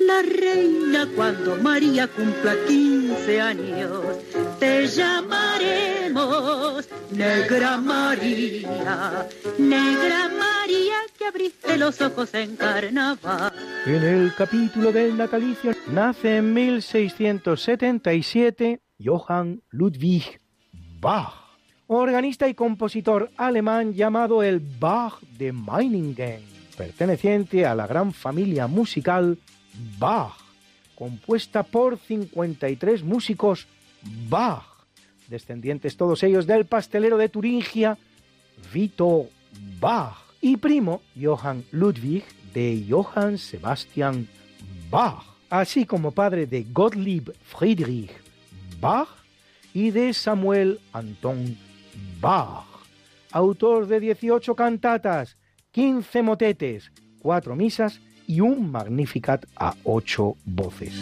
la reina cuando María cumpla 15 años. Te llamaremos Negra María, Negra María que abriste los ojos en carnaval. En el capítulo del natalicio nace en 1677 Johann Ludwig Bach, organista y compositor alemán llamado el Bach de Meiningen, perteneciente a la gran familia musical Bach, compuesta por 53 músicos Bach, descendientes todos ellos del pastelero de Turingia, Vito Bach, y primo Johann Ludwig de Johann Sebastian Bach, así como padre de Gottlieb Friedrich Bach y de Samuel Anton Bach, autor de 18 cantatas, 15 motetes, 4 misas y un Magnificat a ocho voces.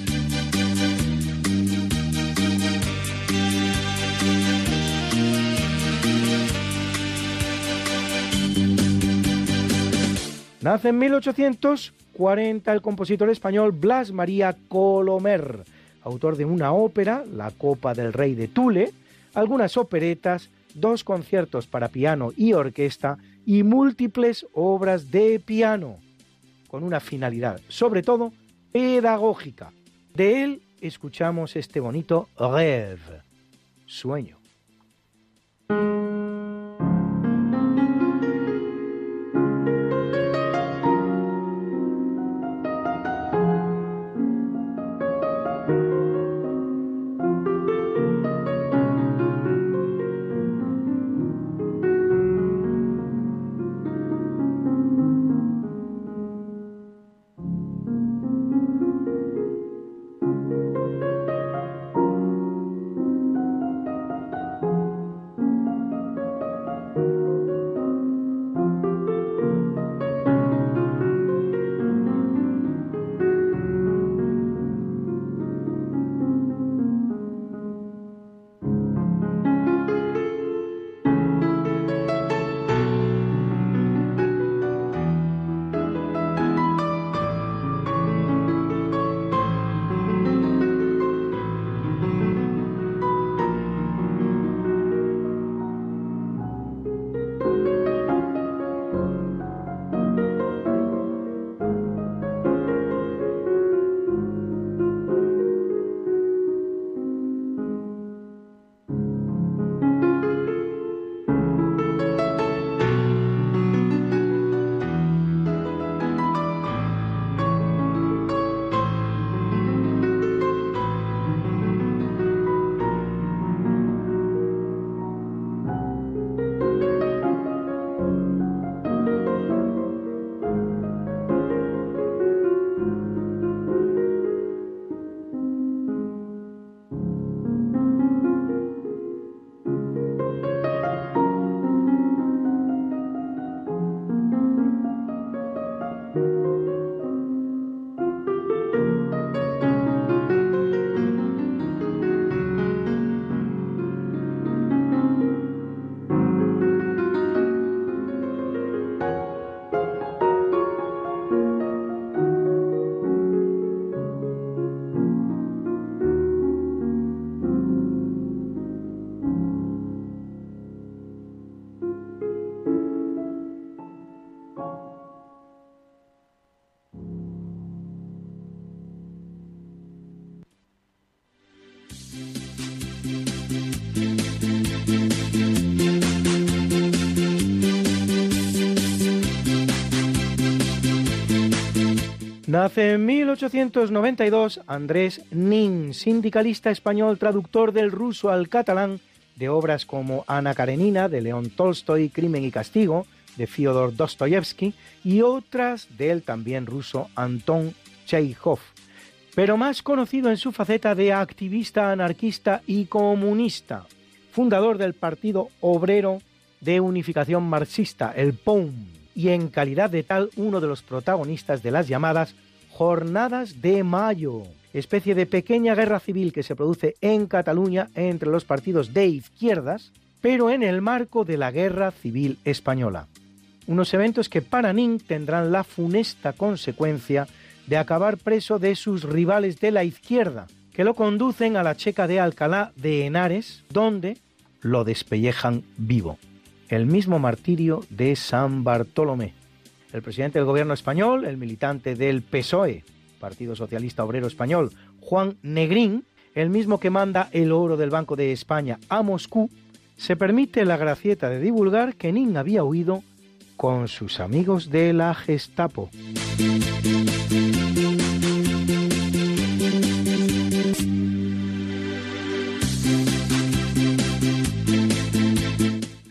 Nace en 1840 el compositor español Blas María Colomer, autor de una ópera, La Copa del Rey de Tule, algunas operetas, dos conciertos para piano y orquesta y múltiples obras de piano con una finalidad, sobre todo, pedagógica. De él escuchamos este bonito rêve, sueño. Nace en 1892 Andrés Nin, sindicalista español traductor del ruso al catalán de obras como Ana Karenina de León Tolstoy, Crimen y Castigo de Fyodor Dostoyevsky y otras del también ruso Anton Chekhov, pero más conocido en su faceta de activista anarquista y comunista, fundador del Partido Obrero de unificación marxista, el POUM, y en calidad de tal uno de los protagonistas de las llamadas Jornadas de Mayo, especie de pequeña guerra civil que se produce en Cataluña entre los partidos de izquierdas, pero en el marco de la Guerra Civil Española. Unos eventos que para Nin tendrán la funesta consecuencia de acabar preso de sus rivales de la izquierda, que lo conducen a la checa de Alcalá de Henares, donde lo despellejan vivo. El mismo martirio de San Bartolomé. El presidente del gobierno español, el militante del PSOE, Partido Socialista Obrero Español, Juan Negrín, el mismo que manda el oro del Banco de España a Moscú, se permite la gracieta de divulgar que Nin había huido con sus amigos de la Gestapo.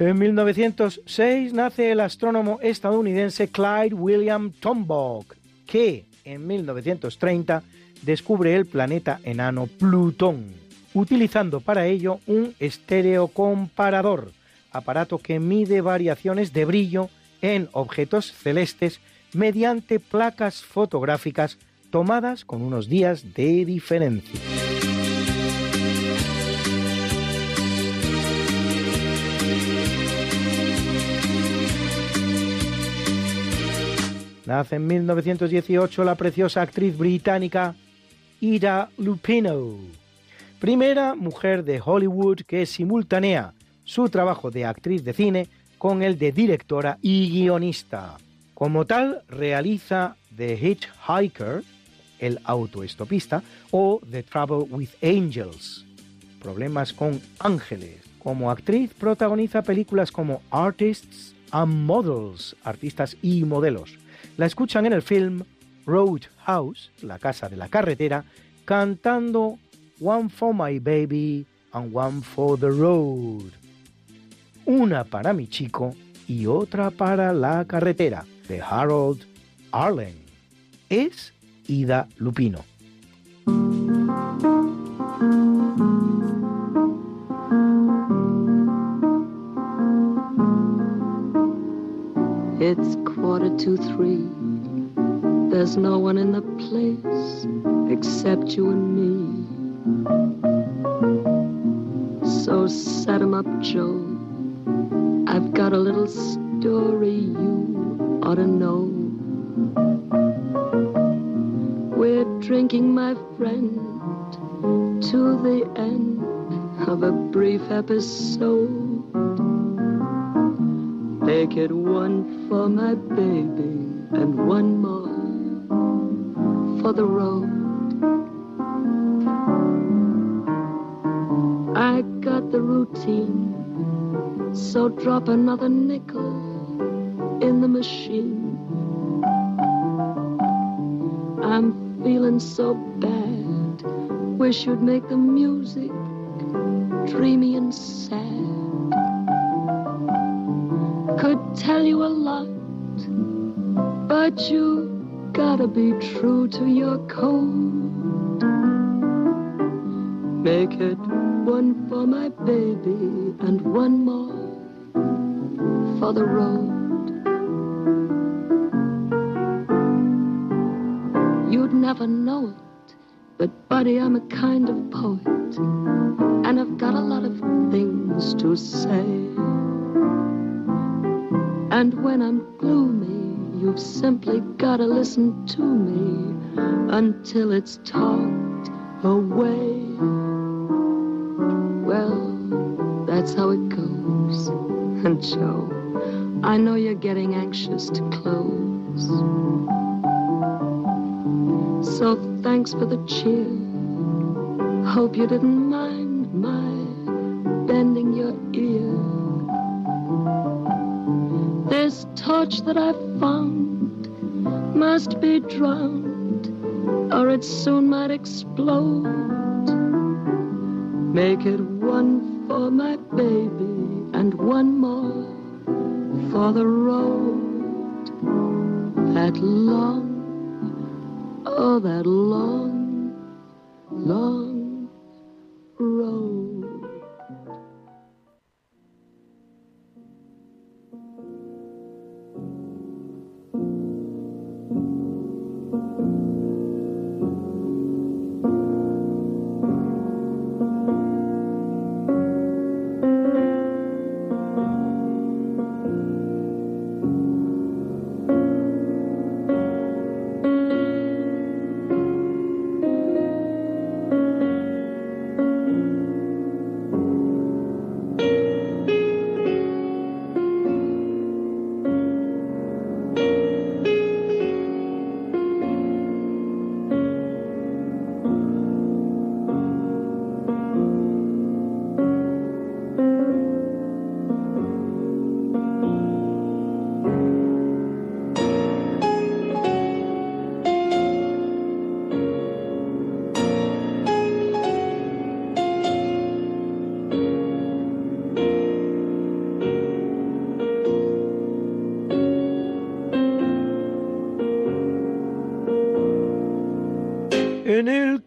En 1906 nace el astrónomo estadounidense Clyde William Tombaugh, que en 1930 descubre el planeta enano Plutón, utilizando para ello un estereocomparador, aparato que mide variaciones de brillo en objetos celestes mediante placas fotográficas tomadas con unos días de diferencia. Nace en 1918 la preciosa actriz británica Ida Lupino, primera mujer de Hollywood que simultanea su trabajo de actriz de cine con el de directora y guionista. Como tal, realiza The Hitchhiker, el autoestopista, o The Trouble with Angels, problemas con ángeles. Como actriz protagoniza películas como Artists and Models, artistas y modelos, la escuchan en el film Roadhouse, la casa de la carretera, cantando One for my baby and one for the road. Una para mi chico y otra para la carretera, de Harold Arlen. Es Ida Lupino. It's quarter to three. There's no one in the place except you and me. So set 'em up, Joe. I've got a little story you ought to know. We're drinking, my friend, to the end of a brief episode. Make it one for my baby and one more for the road. I got the routine, so drop another nickel in the machine. I'm feeling so bad, wish you'd make the music dreamy and sad could tell you a lot, but you gotta be true to your code. Make it one for my baby and one more for the road. You'd never know it, but buddy, I'm a kind of poet, and I've got a lot of things to say. And when I'm gloomy, you've simply gotta listen to me until it's talked away. Well, that's how it goes. [laughs] And Joe, I know you're getting anxious to close. So thanks for the cheer. Hope you didn't mind Torch that I've found must be drowned, or it soon might explode.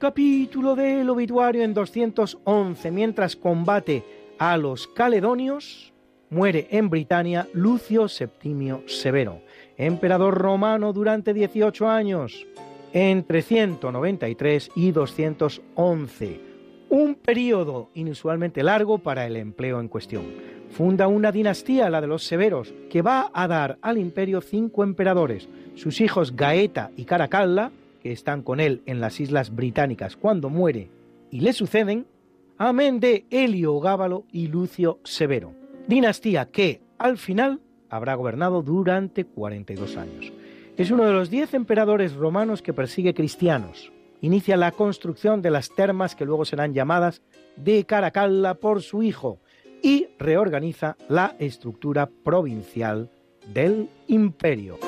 Capítulo del obituario en 211, mientras combate a los caledonios, muere en Britania Lucio Septimio Severo, emperador romano durante 18 años, entre 193 y 211. Un periodo inusualmente largo para el empleo en cuestión. Funda una dinastía, la de los Severos, que va a dar al imperio cinco emperadores, sus hijos Gaeta y Caracalla, que están con él en las Islas Británicas cuando muere y le suceden, amén de Helio Gábalo y Lucio Severo. Dinastía que, al final, habrá gobernado durante 42 años. Es uno de los diez emperadores romanos que persigue cristianos. Inicia la construcción de las termas que luego serán llamadas de Caracalla por su hijo y reorganiza la estructura provincial del imperio.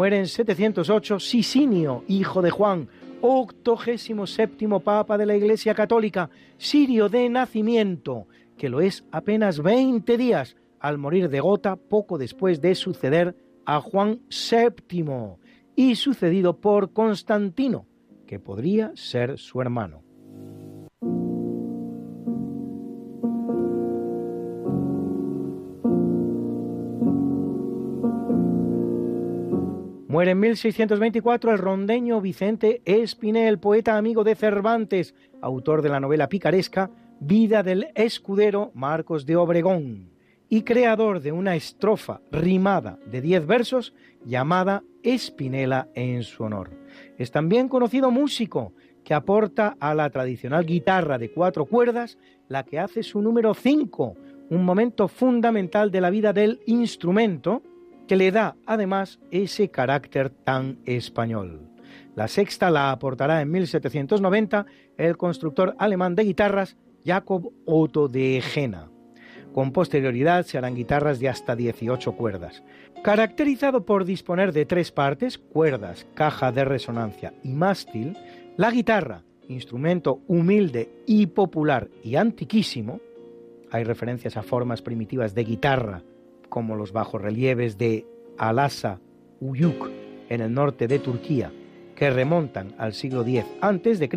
Muere en 708 Sisinio, hijo de Juan, octogésimo séptimo papa de la Iglesia Católica, sirio de nacimiento, que lo es apenas 20 días al morir de gota poco después de suceder a Juan VII y sucedido por Constantino, que podría ser su hermano. Muere en 1624 el rondeño Vicente Espinel, poeta amigo de Cervantes, autor de la novela picaresca Vida del escudero Marcos de Obregón y creador de una estrofa rimada de diez versos llamada Espinela en su honor. Es también conocido músico que aporta a la tradicional guitarra de cuatro cuerdas la que hace su número cinco, un momento fundamental de la vida del instrumento que le da además ese carácter tan español. La sexta la aportará en 1790 el constructor alemán de guitarras Jacob Otto de Jena. Con posterioridad se harán guitarras de hasta 18 cuerdas. Caracterizado por disponer de tres partes, cuerdas, caja de resonancia y mástil, la guitarra, instrumento humilde y popular y antiquísimo, hay referencias a formas primitivas de guitarra como los bajorrelieves de Alasa Uyuk en el norte de Turquía, que remontan al siglo X a.C.,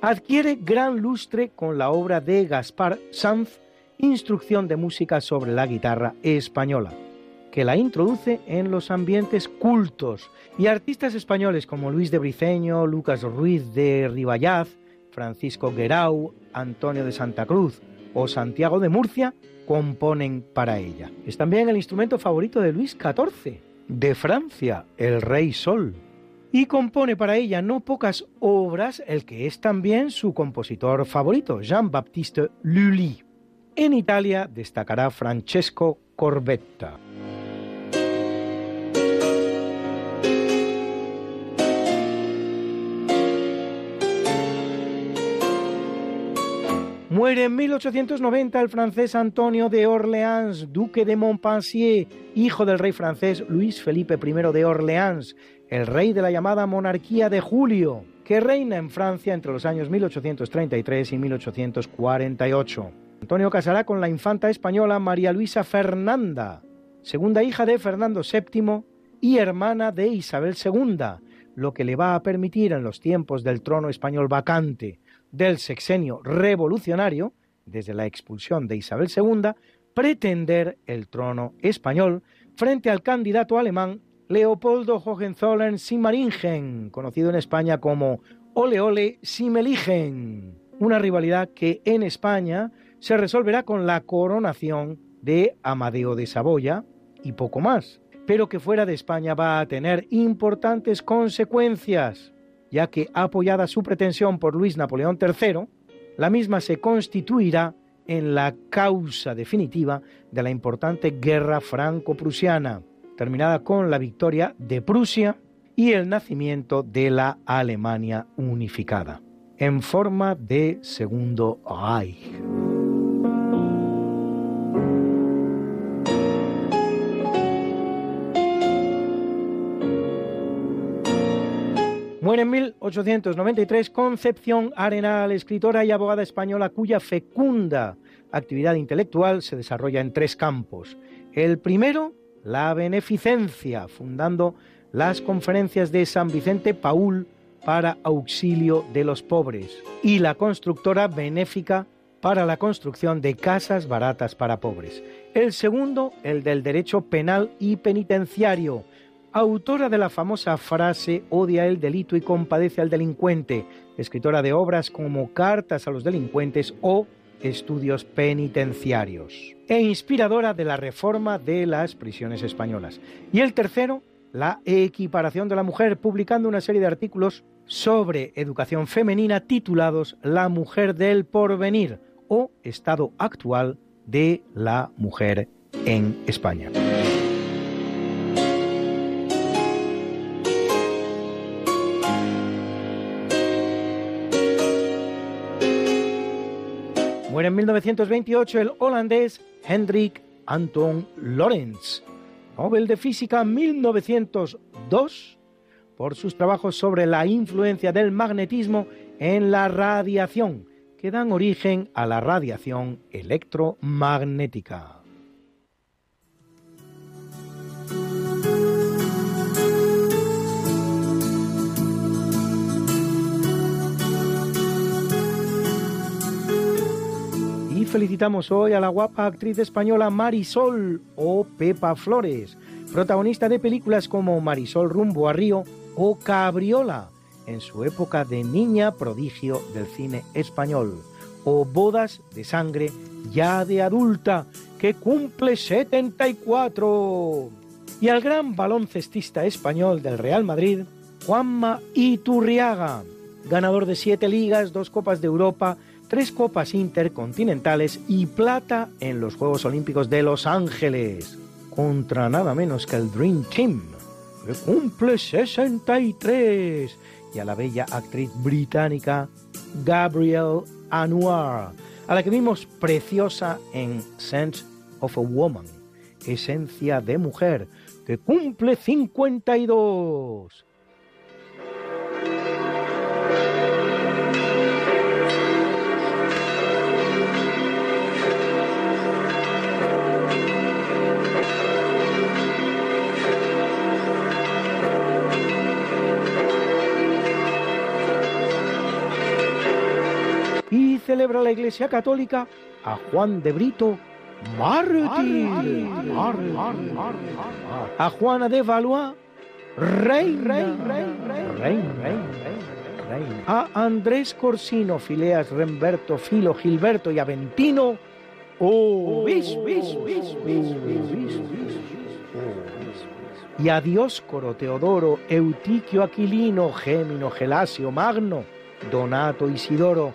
adquiere gran lustre con la obra de Gaspar Sanz, Instrucción de música sobre la guitarra española, que la introduce en los ambientes cultos y artistas españoles como Luis de Briceño, Lucas Ruiz de Ribayaz, Francisco Guerau, Antonio de Santa Cruz o Santiago de Murcia componen para ella. Es también el instrumento favorito de Luis XIV, de Francia, el Rey Sol. Y compone para ella no pocas obras el que es también su compositor favorito, Jean-Baptiste Lully. En Italia destacará Francesco Corbetta. Muere en 1890 el francés Antonio de Orleans, duque de Montpensier, hijo del rey francés Luis Felipe I de Orleans, el rey de la llamada monarquía de Julio, que reina en Francia entre los años 1833 y 1848. Antonio casará con la infanta española María Luisa Fernanda, segunda hija de Fernando VII y hermana de Isabel II, lo que le va a permitir en los tiempos del trono español vacante del sexenio revolucionario, desde la expulsión de Isabel II, pretender el trono español frente al candidato alemán Leopoldo Hohenzollern-Sigmaringen, conocido en España como Ole Ole Simeligen, una rivalidad que en España se resolverá con la coronación de Amadeo de Saboya y poco más, pero que fuera de España va a tener importantes consecuencias ya que apoyada su pretensión por Luis Napoleón III, la misma se constituirá en la causa definitiva de la importante guerra franco-prusiana, terminada con la victoria de Prusia y el nacimiento de la Alemania unificada, en forma de segundo Reich. Muere en 1893 Concepción Arenal, escritora y abogada española cuya fecunda actividad intelectual se desarrolla en tres campos. El primero, la beneficencia, fundando las conferencias de San Vicente Paul para auxilio de los pobres y la constructora benéfica para la construcción de casas baratas para pobres. El segundo, el del derecho penal y penitenciario, autora de la famosa frase odia el delito y compadece al delincuente, escritora de obras como Cartas a los delincuentes o Estudios penitenciarios, e inspiradora de la reforma de las prisiones españolas. Y el tercero, la equiparación de la mujer, publicando una serie de artículos sobre educación femenina titulados La mujer del porvenir o estado actual de la mujer en España. En 1928 el holandés Hendrik Anton Lorentz, Nobel de Física 1902, por sus trabajos sobre la influencia del magnetismo en la radiación, que dan origen a la radiación electromagnética. Felicitamos hoy a la guapa actriz española Marisol o Pepa Flores, protagonista de películas como Marisol rumbo a Río o Cabriola, en su época de niña prodigio del cine español, o Bodas de Sangre ya de adulta, que cumple 74. Y al gran baloncestista español del Real Madrid, Juanma Iturriaga, ganador de siete ligas, dos Copas de Europa, tres copas intercontinentales y plata en los Juegos Olímpicos de Los Ángeles, contra nada menos que el Dream Team, que cumple 63, y a la bella actriz británica Gabrielle Anwar, a la que vimos preciosa en Sense of a Woman, Esencia de Mujer, que cumple 52. Celebra la Iglesia Católica a Juan de Brito mártir, a Juana de Valois rey, rey, rey, rey, rey, rey, a Andrés Corsino, Fileas, Remberto, Filo, Gilberto y Aventino, y a Dioscoro, Teodoro, Eutiquio, Aquilino, Gémino, Gelasio, Magno, Donato, Isidoro,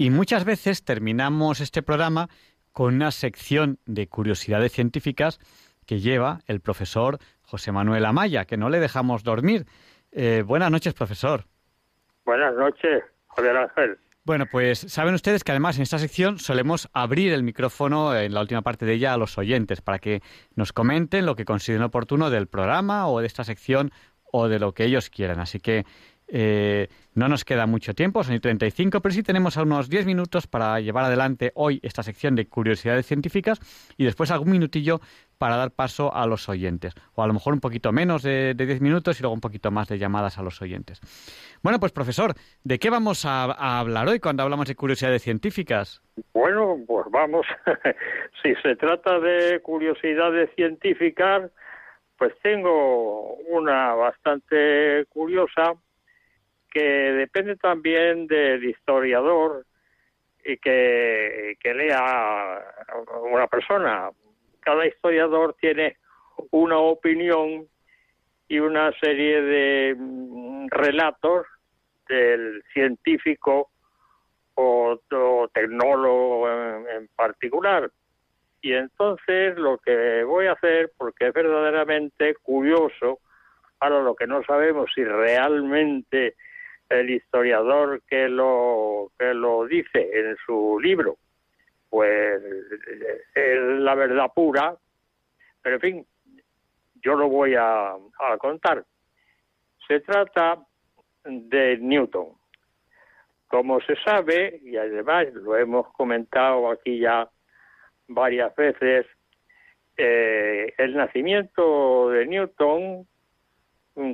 Y muchas veces terminamos este programa con una sección de curiosidades científicas que lleva el profesor José Manuel Amaya, que no le dejamos dormir. Eh, buenas noches, profesor. Buenas noches, Javier Ángel. Bueno, pues saben ustedes que además en esta sección solemos abrir el micrófono en la última parte de ella a los oyentes para que nos comenten lo que consideren oportuno del programa o de esta sección o de lo que ellos quieran. Así que eh, no nos queda mucho tiempo, son y 35, pero sí tenemos unos 10 minutos para llevar adelante hoy esta sección de curiosidades científicas y después algún minutillo para dar paso a los oyentes. O a lo mejor un poquito menos de, 10 minutos y luego un poquito más de llamadas a los oyentes. Bueno, pues profesor, ¿de qué vamos a, a hablar hoy cuando hablamos de curiosidades científicas? Bueno, pues vamos, [laughs] si se trata de curiosidades científicas, pues tengo una bastante curiosa que depende también del historiador y que, que lea una persona. Cada historiador tiene una opinión y una serie de mm, relatos del científico o, tecnólogo en, particular. Y entonces lo que voy a hacer, porque es verdaderamente curioso, ahora lo que no sabemos si realmente el historiador que lo que lo dice en su libro, pues es la verdad pura, pero en fin, yo lo voy a, contar. Se trata de Newton. Como se sabe, y además lo hemos comentado aquí ya varias veces, eh, el nacimiento de Newton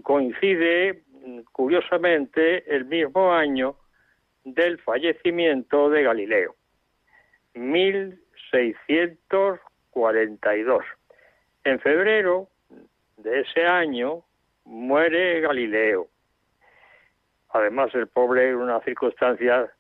coincide, curiosamente, el mismo año del fallecimiento de Galileo, 1642. En febrero de ese año muere Galileo. Además, el pobre en una circunstancia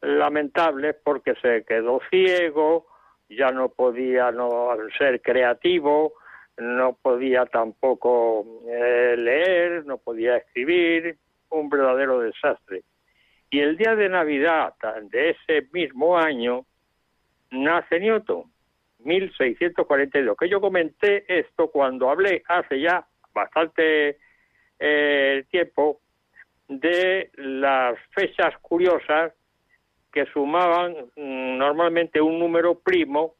lamentable porque se quedó ciego, ya no podía no ser creativo, no podía tampoco eh, leer, no podía escribir, un verdadero desastre. Y el día de Navidad de ese mismo año nace Newton. 1642. Que yo comenté esto cuando hablé hace ya bastante eh, tiempo de las fechas curiosas que sumaban mm, normalmente un número primo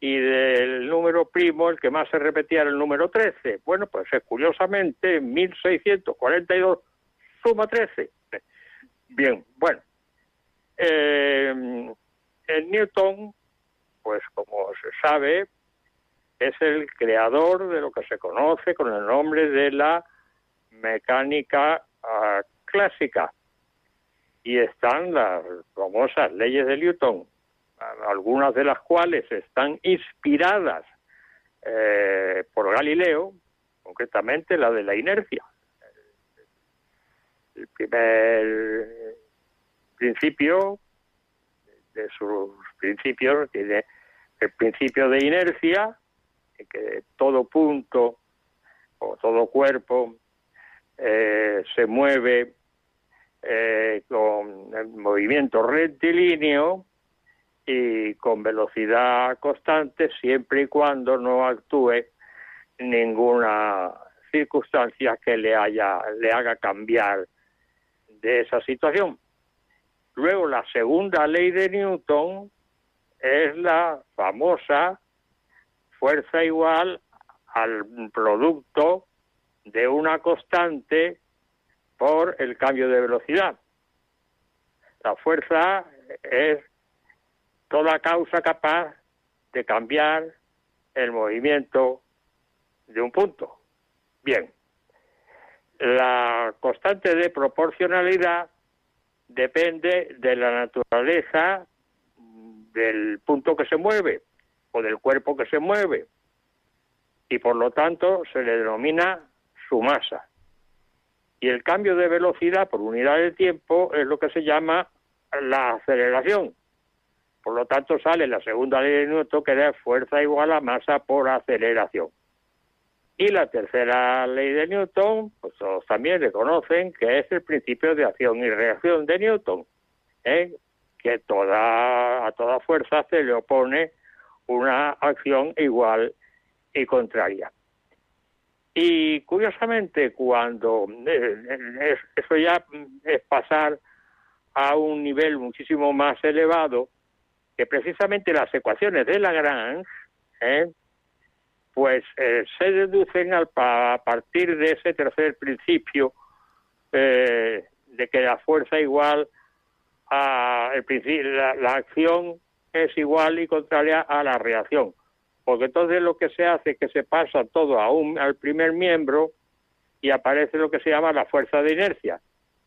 y del número primo el que más se repetía era el número 13. Bueno, pues es curiosamente 1642 suma 13. Bien, bueno. Eh, el Newton pues como se sabe, es el creador de lo que se conoce con el nombre de la mecánica ah, clásica. Y están las famosas leyes de Newton, algunas de las cuales están inspiradas eh, por Galileo, concretamente la de la inercia. El primer principio de sus principios tiene el principio de inercia, que todo punto o todo cuerpo eh, se mueve eh, con el movimiento rectilíneo y con velocidad constante siempre y cuando no actúe ninguna circunstancia que le haya le haga cambiar de esa situación. Luego la segunda ley de Newton es la famosa fuerza igual al producto de una constante por el cambio de velocidad. La fuerza es toda causa capaz de cambiar el movimiento de un punto. Bien, la constante de proporcionalidad depende de la naturaleza del punto que se mueve o del cuerpo que se mueve y por lo tanto se le denomina su masa. Y el cambio de velocidad por unidad de tiempo es lo que se llama la aceleración. Por lo tanto sale la segunda ley de Newton que da fuerza igual a masa por aceleración. Y la tercera ley de Newton, pues todos también reconocen que es el principio de acción y reacción de Newton. ¿eh? que toda, a toda fuerza se le opone una acción igual y contraria. Y curiosamente, cuando eh, eso ya es pasar a un nivel muchísimo más elevado, que precisamente las ecuaciones de Lagrange, ¿eh? pues eh, se deducen al, a partir de ese tercer principio de que la fuerza igual el principio, la, acción es igual y contraria a la reacción. Porque entonces lo que se hace es que se pasa todo a un, al primer miembro y aparece lo que se llama la fuerza de inercia.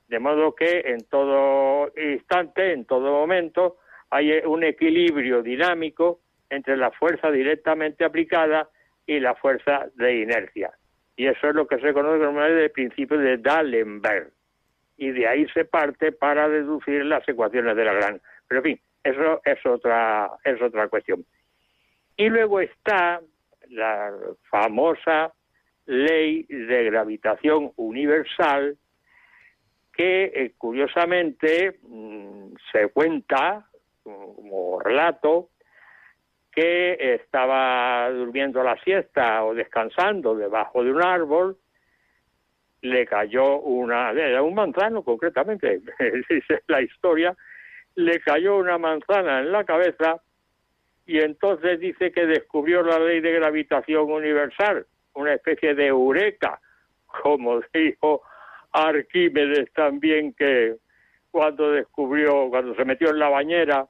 De modo que en todo instante, en todo momento, hay un equilibrio dinámico entre la fuerza directamente aplicada y la fuerza de inercia. Y eso es lo que se conoce como el principio de D'Alembert. y de ahí se parte para deducir las ecuaciones de la gran. Pero en fin, eso es otra, es otra cuestión. Y luego está la famosa ley de gravitación universal que eh, curiosamente mm, se cuenta como relato que estaba durmiendo la siesta o descansando debajo de un árbol, le cayó una, era un manzano concretamente, [laughs] dice la historia, le cayó una manzana en la cabeza y entonces dice que descubrió la ley de gravitación universal, una especie de eureka, como [laughs] dijo Arquímedes también que cuando descubrió, cuando se metió en la bañera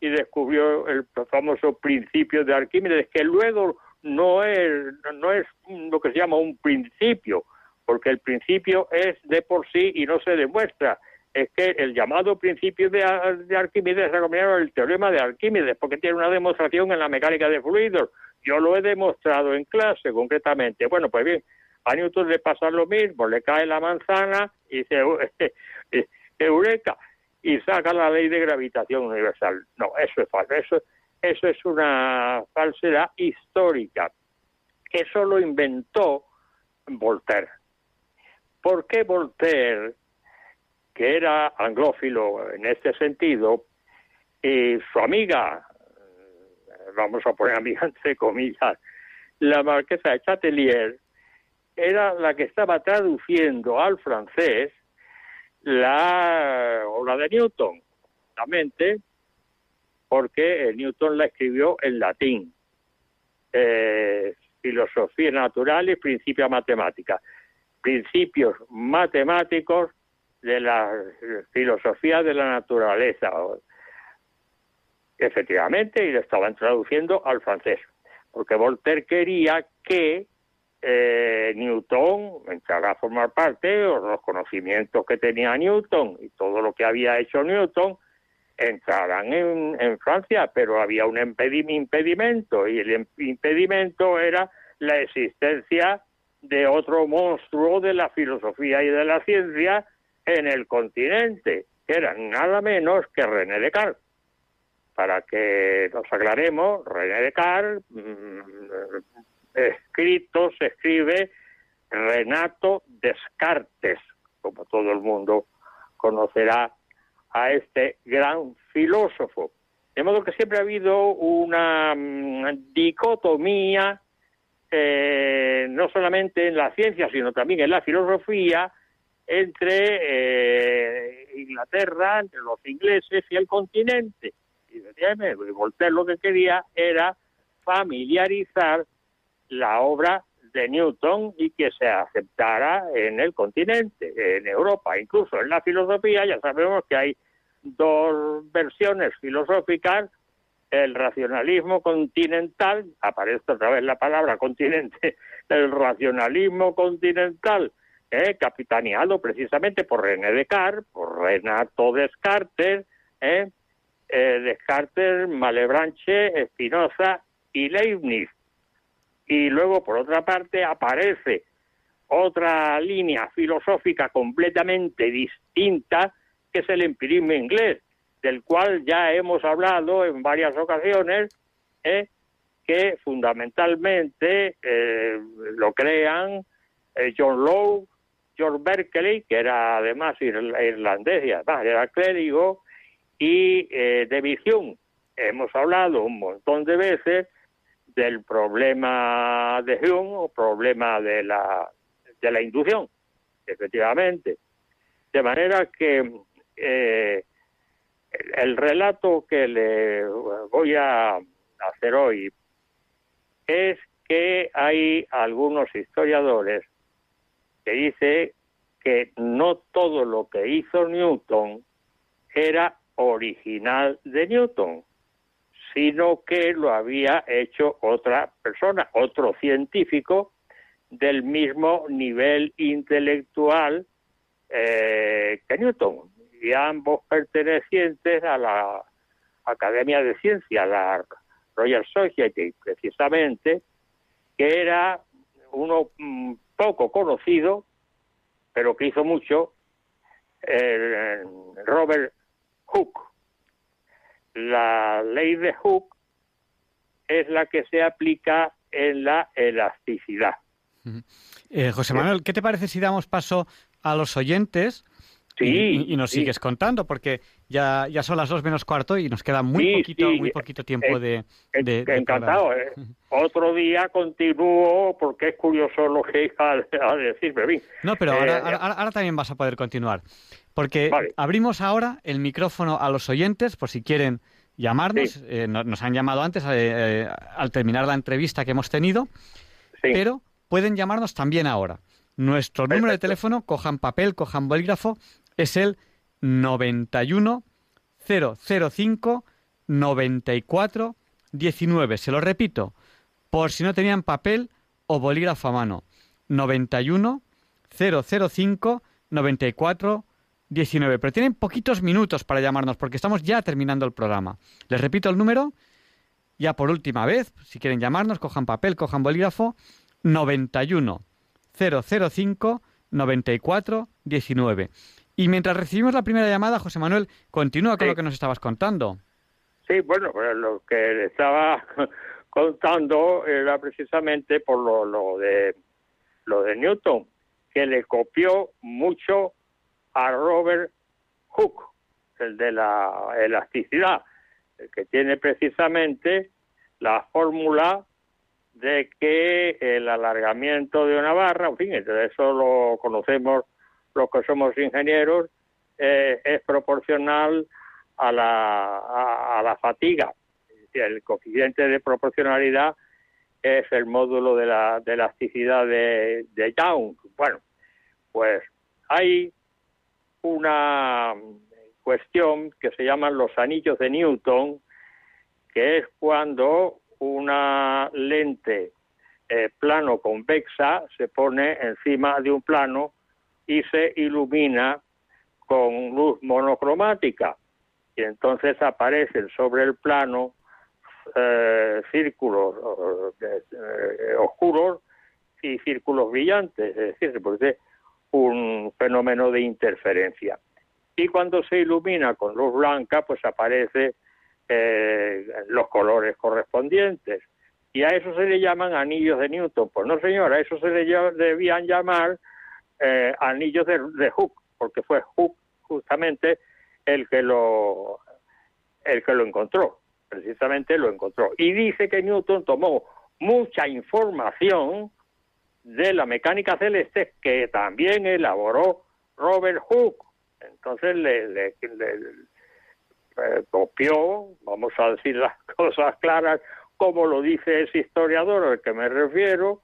y descubrió el famoso principio de Arquímedes, que luego no es, no es lo que se llama un principio, porque el principio es de por sí y no se demuestra. Es que el llamado principio de, de Arquímedes se ha el teorema de Arquímedes, porque tiene una demostración en la mecánica de fluidos. Yo lo he demostrado en clase, concretamente. Bueno, pues bien, a Newton le pasa lo mismo, le cae la manzana y dice, [laughs] eureka, y saca la ley de gravitación universal. No, eso es falso, eso, eso es una falsedad histórica. Eso lo inventó Voltaire. ¿Por qué Voltaire, que era anglófilo en este sentido, y su amiga, vamos a poner amiga entre comillas, la marquesa de Chatelier, era la que estaba traduciendo al francés la obra de Newton, justamente porque Newton la escribió en latín. Eh, filosofía natural y principios matemáticas. Principios matemáticos de la filosofía de la naturaleza. Efectivamente, y lo estaban traduciendo al francés, porque Voltaire quería que eh, Newton entrará a formar parte de los conocimientos que tenía Newton y todo lo que había hecho Newton entrarán en, Francia, pero había un impedimento y el impedimento era la existencia de otro monstruo de la filosofía y de la ciencia en el continente, que era nada menos que René Descartes. Para que nos aclaremos, René Descartes mm, escrito se escribe Renato Descartes, como todo el mundo conocerá a este gran filósofo. De modo que siempre ha habido una mm, dicotomía, eh, no solamente en la ciencia, sino también en la filosofía, entre eh, Inglaterra, entre los ingleses y el continente. Y Voltaire lo que quería era familiarizar la obra de Newton y que se aceptara en el continente, en Europa. Incluso en la filosofía ya sabemos que hay dos versiones filosóficas, el racionalismo continental, aparece otra vez la palabra continente, [laughs] el racionalismo continental, eh, capitaneado precisamente por René Descartes, por Renato Descartes, eh, eh, Descartes, Malebranche, Spinoza y Leibniz y luego por otra parte aparece otra línea filosófica completamente distinta que es el empirismo inglés, del cual ya hemos hablado en varias ocasiones, ¿eh? que fundamentalmente eh, lo crean eh, John Lowe, George Berkeley, que era además irlandés y además era clérigo, y eh, de visión. Hemos hablado un montón de veces del problema de Hume o problema de la, de la inducción, efectivamente. De manera que eh, el relato que le voy a hacer hoy es que hay algunos historiadores que dicen que no todo lo que hizo Newton era original de Newton, sino que lo había hecho otra persona, otro científico del mismo nivel intelectual eh, que Newton, y ambos pertenecientes a la Academia de Ciencia, la Royal Society, precisamente, que era uno mm, poco conocido, pero que hizo mucho, el Robert Hooke. La ley de Hooke es la que se aplica en la elasticidad. Eh, José Manuel, ¿qué te parece si damos paso a los oyentes? Sí, y, y nos sigues contando, porque ya, ya son las dos menos cuarto y nos queda muy Sí, poquito, sí. muy poquito tiempo de, de- de Encantado. eh. [laughs] Otro día continúo porque es curioso lo que iba a decir, bien. No, pero Eh, ahora, ahora, ahora también vas a poder continuar. Porque abrimos ahora el micrófono a los oyentes por si quieren llamarnos. Eh, no- nos han llamado antes eh, al terminar la entrevista que hemos tenido, pero pueden llamarnos también ahora. Nuestro número de teléfono, cojan papel, cojan bolígrafo, es el 91 005 94 19. Se lo repito, por si no tenían papel o bolígrafo a mano. 91 005 94 19. Pero tienen poquitos minutos para llamarnos porque estamos ya terminando el programa. Les repito el número, ya por última vez, si quieren llamarnos, cojan papel, cojan bolígrafo, 91 005 94 19. Y mientras recibimos la primera llamada, José Manuel, continúa con lo que nos estabas contando. Sí, bueno, pues lo que le estaba [laughs] contando era precisamente por lo, lo de lo de Newton, que le copió mucho a Robert Hooke, el de la elasticidad, el que tiene precisamente la fórmula de que el alargamiento de una barra, en fin, eso lo conocemos los que somos ingenieros, eh, es proporcional a la, a, la fatiga. El coeficiente de proporcionalidad es el módulo de la de elasticidad de, de Young. Bueno, pues hay una cuestión que se llaman los anillos de Newton, que es cuando una lente eh, plano convexa se pone encima de un plano y se ilumina con luz monocromática. Y entonces aparecen sobre el plano eh, círculos eh, oscuros y círculos brillantes, es decir, se produce un fenómeno de interferencia. Y cuando se ilumina con luz blanca, pues aparece eh, los colores correspondientes. Y a eso se le llaman anillos de Newton. Pues no, señora, a eso se le debían llamar eh, anillos de, de Hooke, porque fue Hooke justamente el que lo el que lo encontró, precisamente lo encontró. Y dice que Newton tomó mucha información de la mecánica celeste que también elaboró Robert Hooke. Entonces le- eh, copió, vamos a decir las [laughs] cosas claras, como lo dice ese historiador al que me refiero,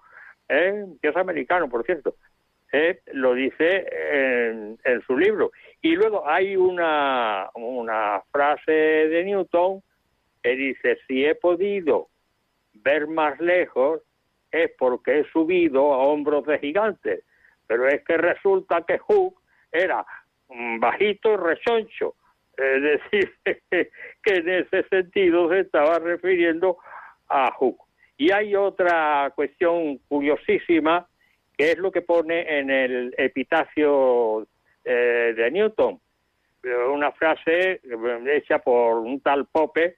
eh, que es americano, por cierto, eh, lo dice en, en su libro. Y luego hay una, una frase de Newton que dice, si he podido ver más lejos es porque he subido a hombros de gigantes. Pero es que resulta que Hooke era bajito y rechoncho. Es decir, [laughs] que en ese sentido se estaba refiriendo a Hooke. Y hay otra cuestión curiosísima, que es lo que pone en el epitafio eh, de Newton. Una frase eh, hecha por un tal Pope,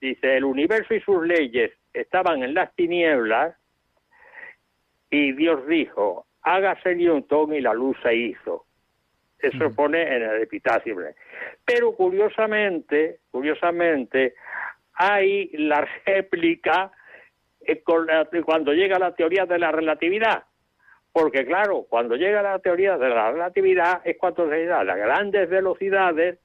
dice, el universo y sus leyes estaban en las tinieblas y Dios dijo, hágase Newton y la luz se hizo. Eso pone en el epitafio. Pero curiosamente, curiosamente, hay la réplica eh, cuando llega la teoría de la relatividad. Porque claro, cuando llega la teoría de la relatividad es cuando se da las grandes velocidades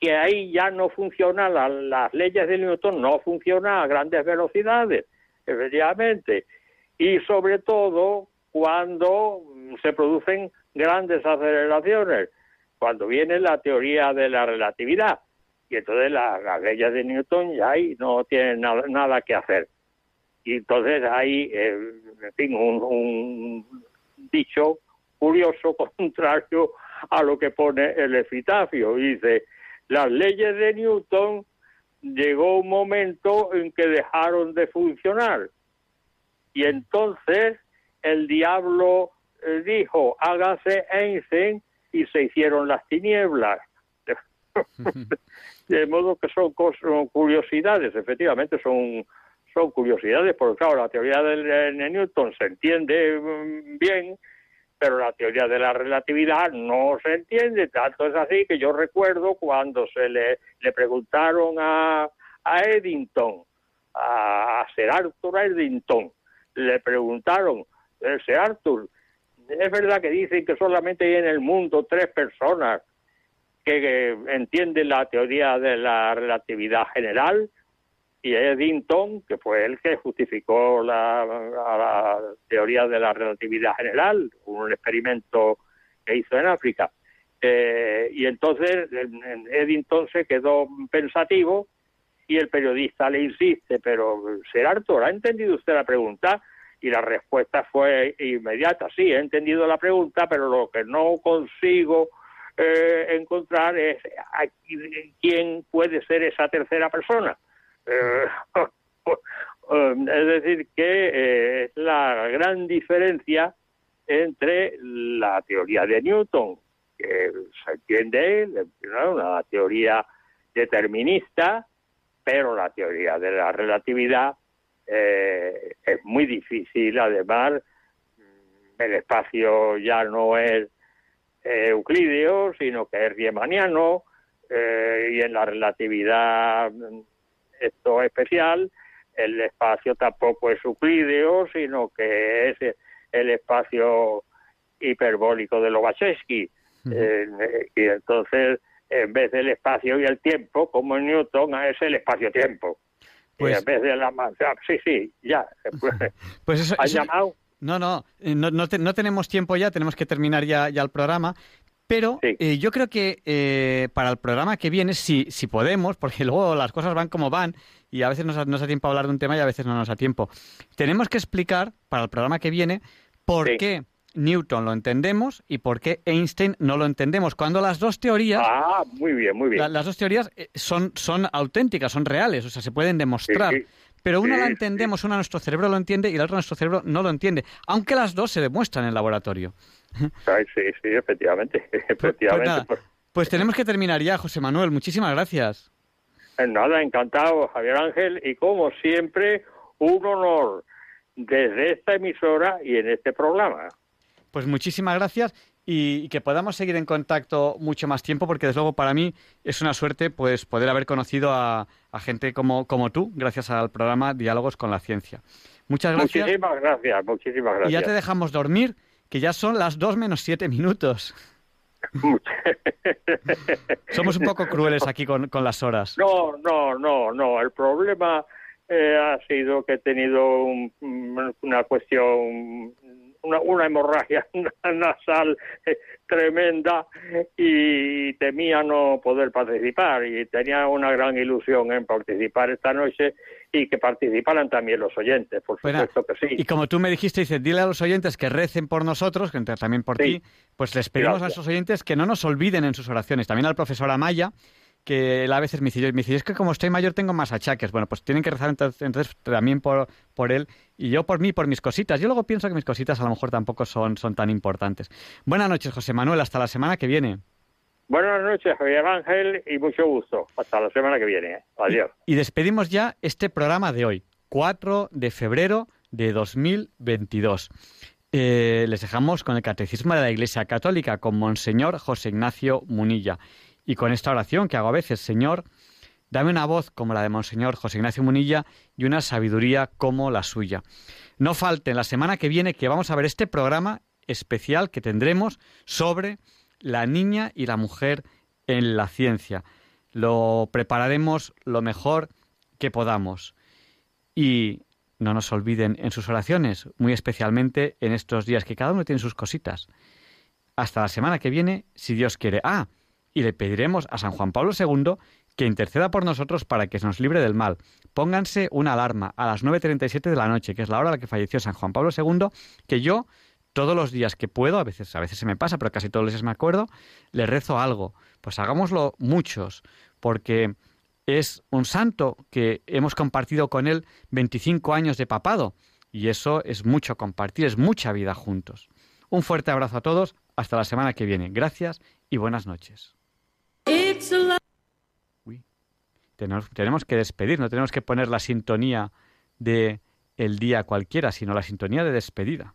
que ahí ya no funcionan la- las leyes de Newton, no funcionan a grandes velocidades, efectivamente. Y sobre todo cuando se producen grandes aceleraciones, cuando viene la teoría de la relatividad. Y entonces la- las leyes de Newton ya ahí no tienen nada, nada que hacer. Y entonces hay, eh, en fin, un, un dicho curioso [laughs] contrario a lo que pone el epitafio. Dice, las leyes de Newton llegó un momento en que dejaron de funcionar. Y entonces el diablo eh, dijo, hágase Einstein y se hicieron las tinieblas. [laughs] [laughs] de modo que son, son curiosidades, efectivamente son, son curiosidades, porque claro, la teoría de, Newton se entiende mm, bien, pero la teoría de la relatividad no se entiende, tanto es así que yo recuerdo cuando se le, le preguntaron a, a Eddington, a, Sir Arthur Eddington, le preguntaron, eh, Sir Arthur, es verdad que dicen que solamente hay en el mundo tres personas que entienden la teoría de la relatividad general, y Eddington, que fue el que justificó la, teoría de la relatividad general, un experimento que hizo en África. Eh, y entonces Eddington se quedó pensativo y el periodista le insiste, pero ser Arthur, ¿ha entendido usted la pregunta? Y la respuesta fue inmediata, sí, he entendido la pregunta, pero lo que no consigo eh, encontrar es quién puede ser esa tercera persona. Eh, [laughs] es decir, que eh, es la gran diferencia entre la teoría de Newton, que se entiende, una teoría determinista, pero la teoría de la relatividad eh, es muy difícil. Además, el espacio ya no es euclídeo, sino que es riemanniano, y en la relatividad esto especial, el espacio tampoco es euclídeo, sino que es el espacio hiperbólico de Lobachevsky. Eh, y entonces, en vez del espacio y el tiempo, como en Newton, es el espacio-tiempo. Pues, en vez de la sí, sí, ya. [laughs] Pues eso, ¿Has llamado? No, no, eh, no, no, no, tenemos tiempo ya, tenemos que terminar ya, ya el programa. Pero eh, yo creo que eh, para el programa que viene, si, si podemos, porque [laughs] luego las cosas van como van y a veces nos, nos da tiempo a hablar de un tema y a veces no nos da tiempo, tenemos que explicar para el programa que viene por qué Newton lo entendemos y por qué Einstein no lo entendemos. Cuando las dos teorías... Ah, muy bien, muy bien. las dos teorías eh, son, son auténticas, son reales, o sea, se pueden demostrar. Pero una la entendemos, una nuestro cerebro lo entiende y la otra nuestro cerebro no lo entiende, aunque las dos se demuestran en el laboratorio. [laughs] sí, sí, efectivamente. [laughs] Pues, pues. Pues, tenemos que terminar ya, José Manuel. Muchísimas gracias. Eh, nada, encantado, Javier Ángel, y como siempre, un honor desde esta emisora y en este programa. Pues muchísimas gracias y, que podamos seguir en contacto mucho más tiempo, porque desde luego para mí es una suerte pues poder haber conocido a, gente como, como tú, gracias al programa Diálogos con la Ciencia. Muchas gracias. Muchísimas gracias, muchísimas gracias. Y ya te dejamos dormir que ya son las dos menos siete minutos. [laughs] Somos un poco crueles aquí con, con, las horas. No, no, no, no. El problema eh, ha sido que he tenido una cuestión una, hemorragia [laughs] nasal eh, tremenda y temía no poder participar y tenía una gran ilusión en participar esta noche y que participaran también los oyentes, por supuesto que sí. Y como tú me dijiste, dices, dile a los oyentes que recen por nosotros, que también por ti, pues les pedimos a esos oyentes que no nos olviden en sus oraciones. También al profesor Amaya, que él a veces me dice, me dice, es que como estoy mayor tengo más achaques. Bueno, pues tienen que rezar entonces, también por, por él y yo por mí, por mis cositas. Yo luego pienso que mis cositas a lo mejor tampoco son, son tan importantes. Buenas noches, José Manuel, hasta la semana que viene. Buenas noches, Javier Ángel, y mucho gusto. Hasta la semana que viene. ¿eh? Adiós. Y, despedimos ya este programa de hoy, 4 de febrero de 2022. Eh, les dejamos con el Catecismo de la Iglesia Católica con Monseñor José Ignacio Munilla. Y con esta oración que hago a veces, Señor, dame una voz como la de Monseñor José Ignacio Munilla y una sabiduría como la suya. No falten la semana que viene que vamos a ver este programa especial que tendremos sobre la niña y la mujer en la ciencia. Lo prepararemos lo mejor que podamos. Y no nos olviden en sus oraciones, muy especialmente en estos días, que cada uno tiene sus cositas. Hasta la semana que viene, si Dios quiere. Ah, y le pediremos a San Juan Pablo II que interceda por nosotros para que se nos libre del mal. Pónganse una alarma a las 9.37 de la noche, que es la hora a la que falleció San Juan Pablo II, que yo todos los días que puedo, a veces, a veces se me pasa, pero casi todos los días me acuerdo, le rezo algo. Pues hagámoslo muchos, porque es un santo que hemos compartido con él 25 años de papado, y eso es mucho compartir, es mucha vida juntos. Un fuerte abrazo a todos. Hasta la semana que viene. Gracias y buenas noches. tenemos, tenemos que despedir, no tenemos que poner la sintonía de el día cualquiera, sino la sintonía de despedida.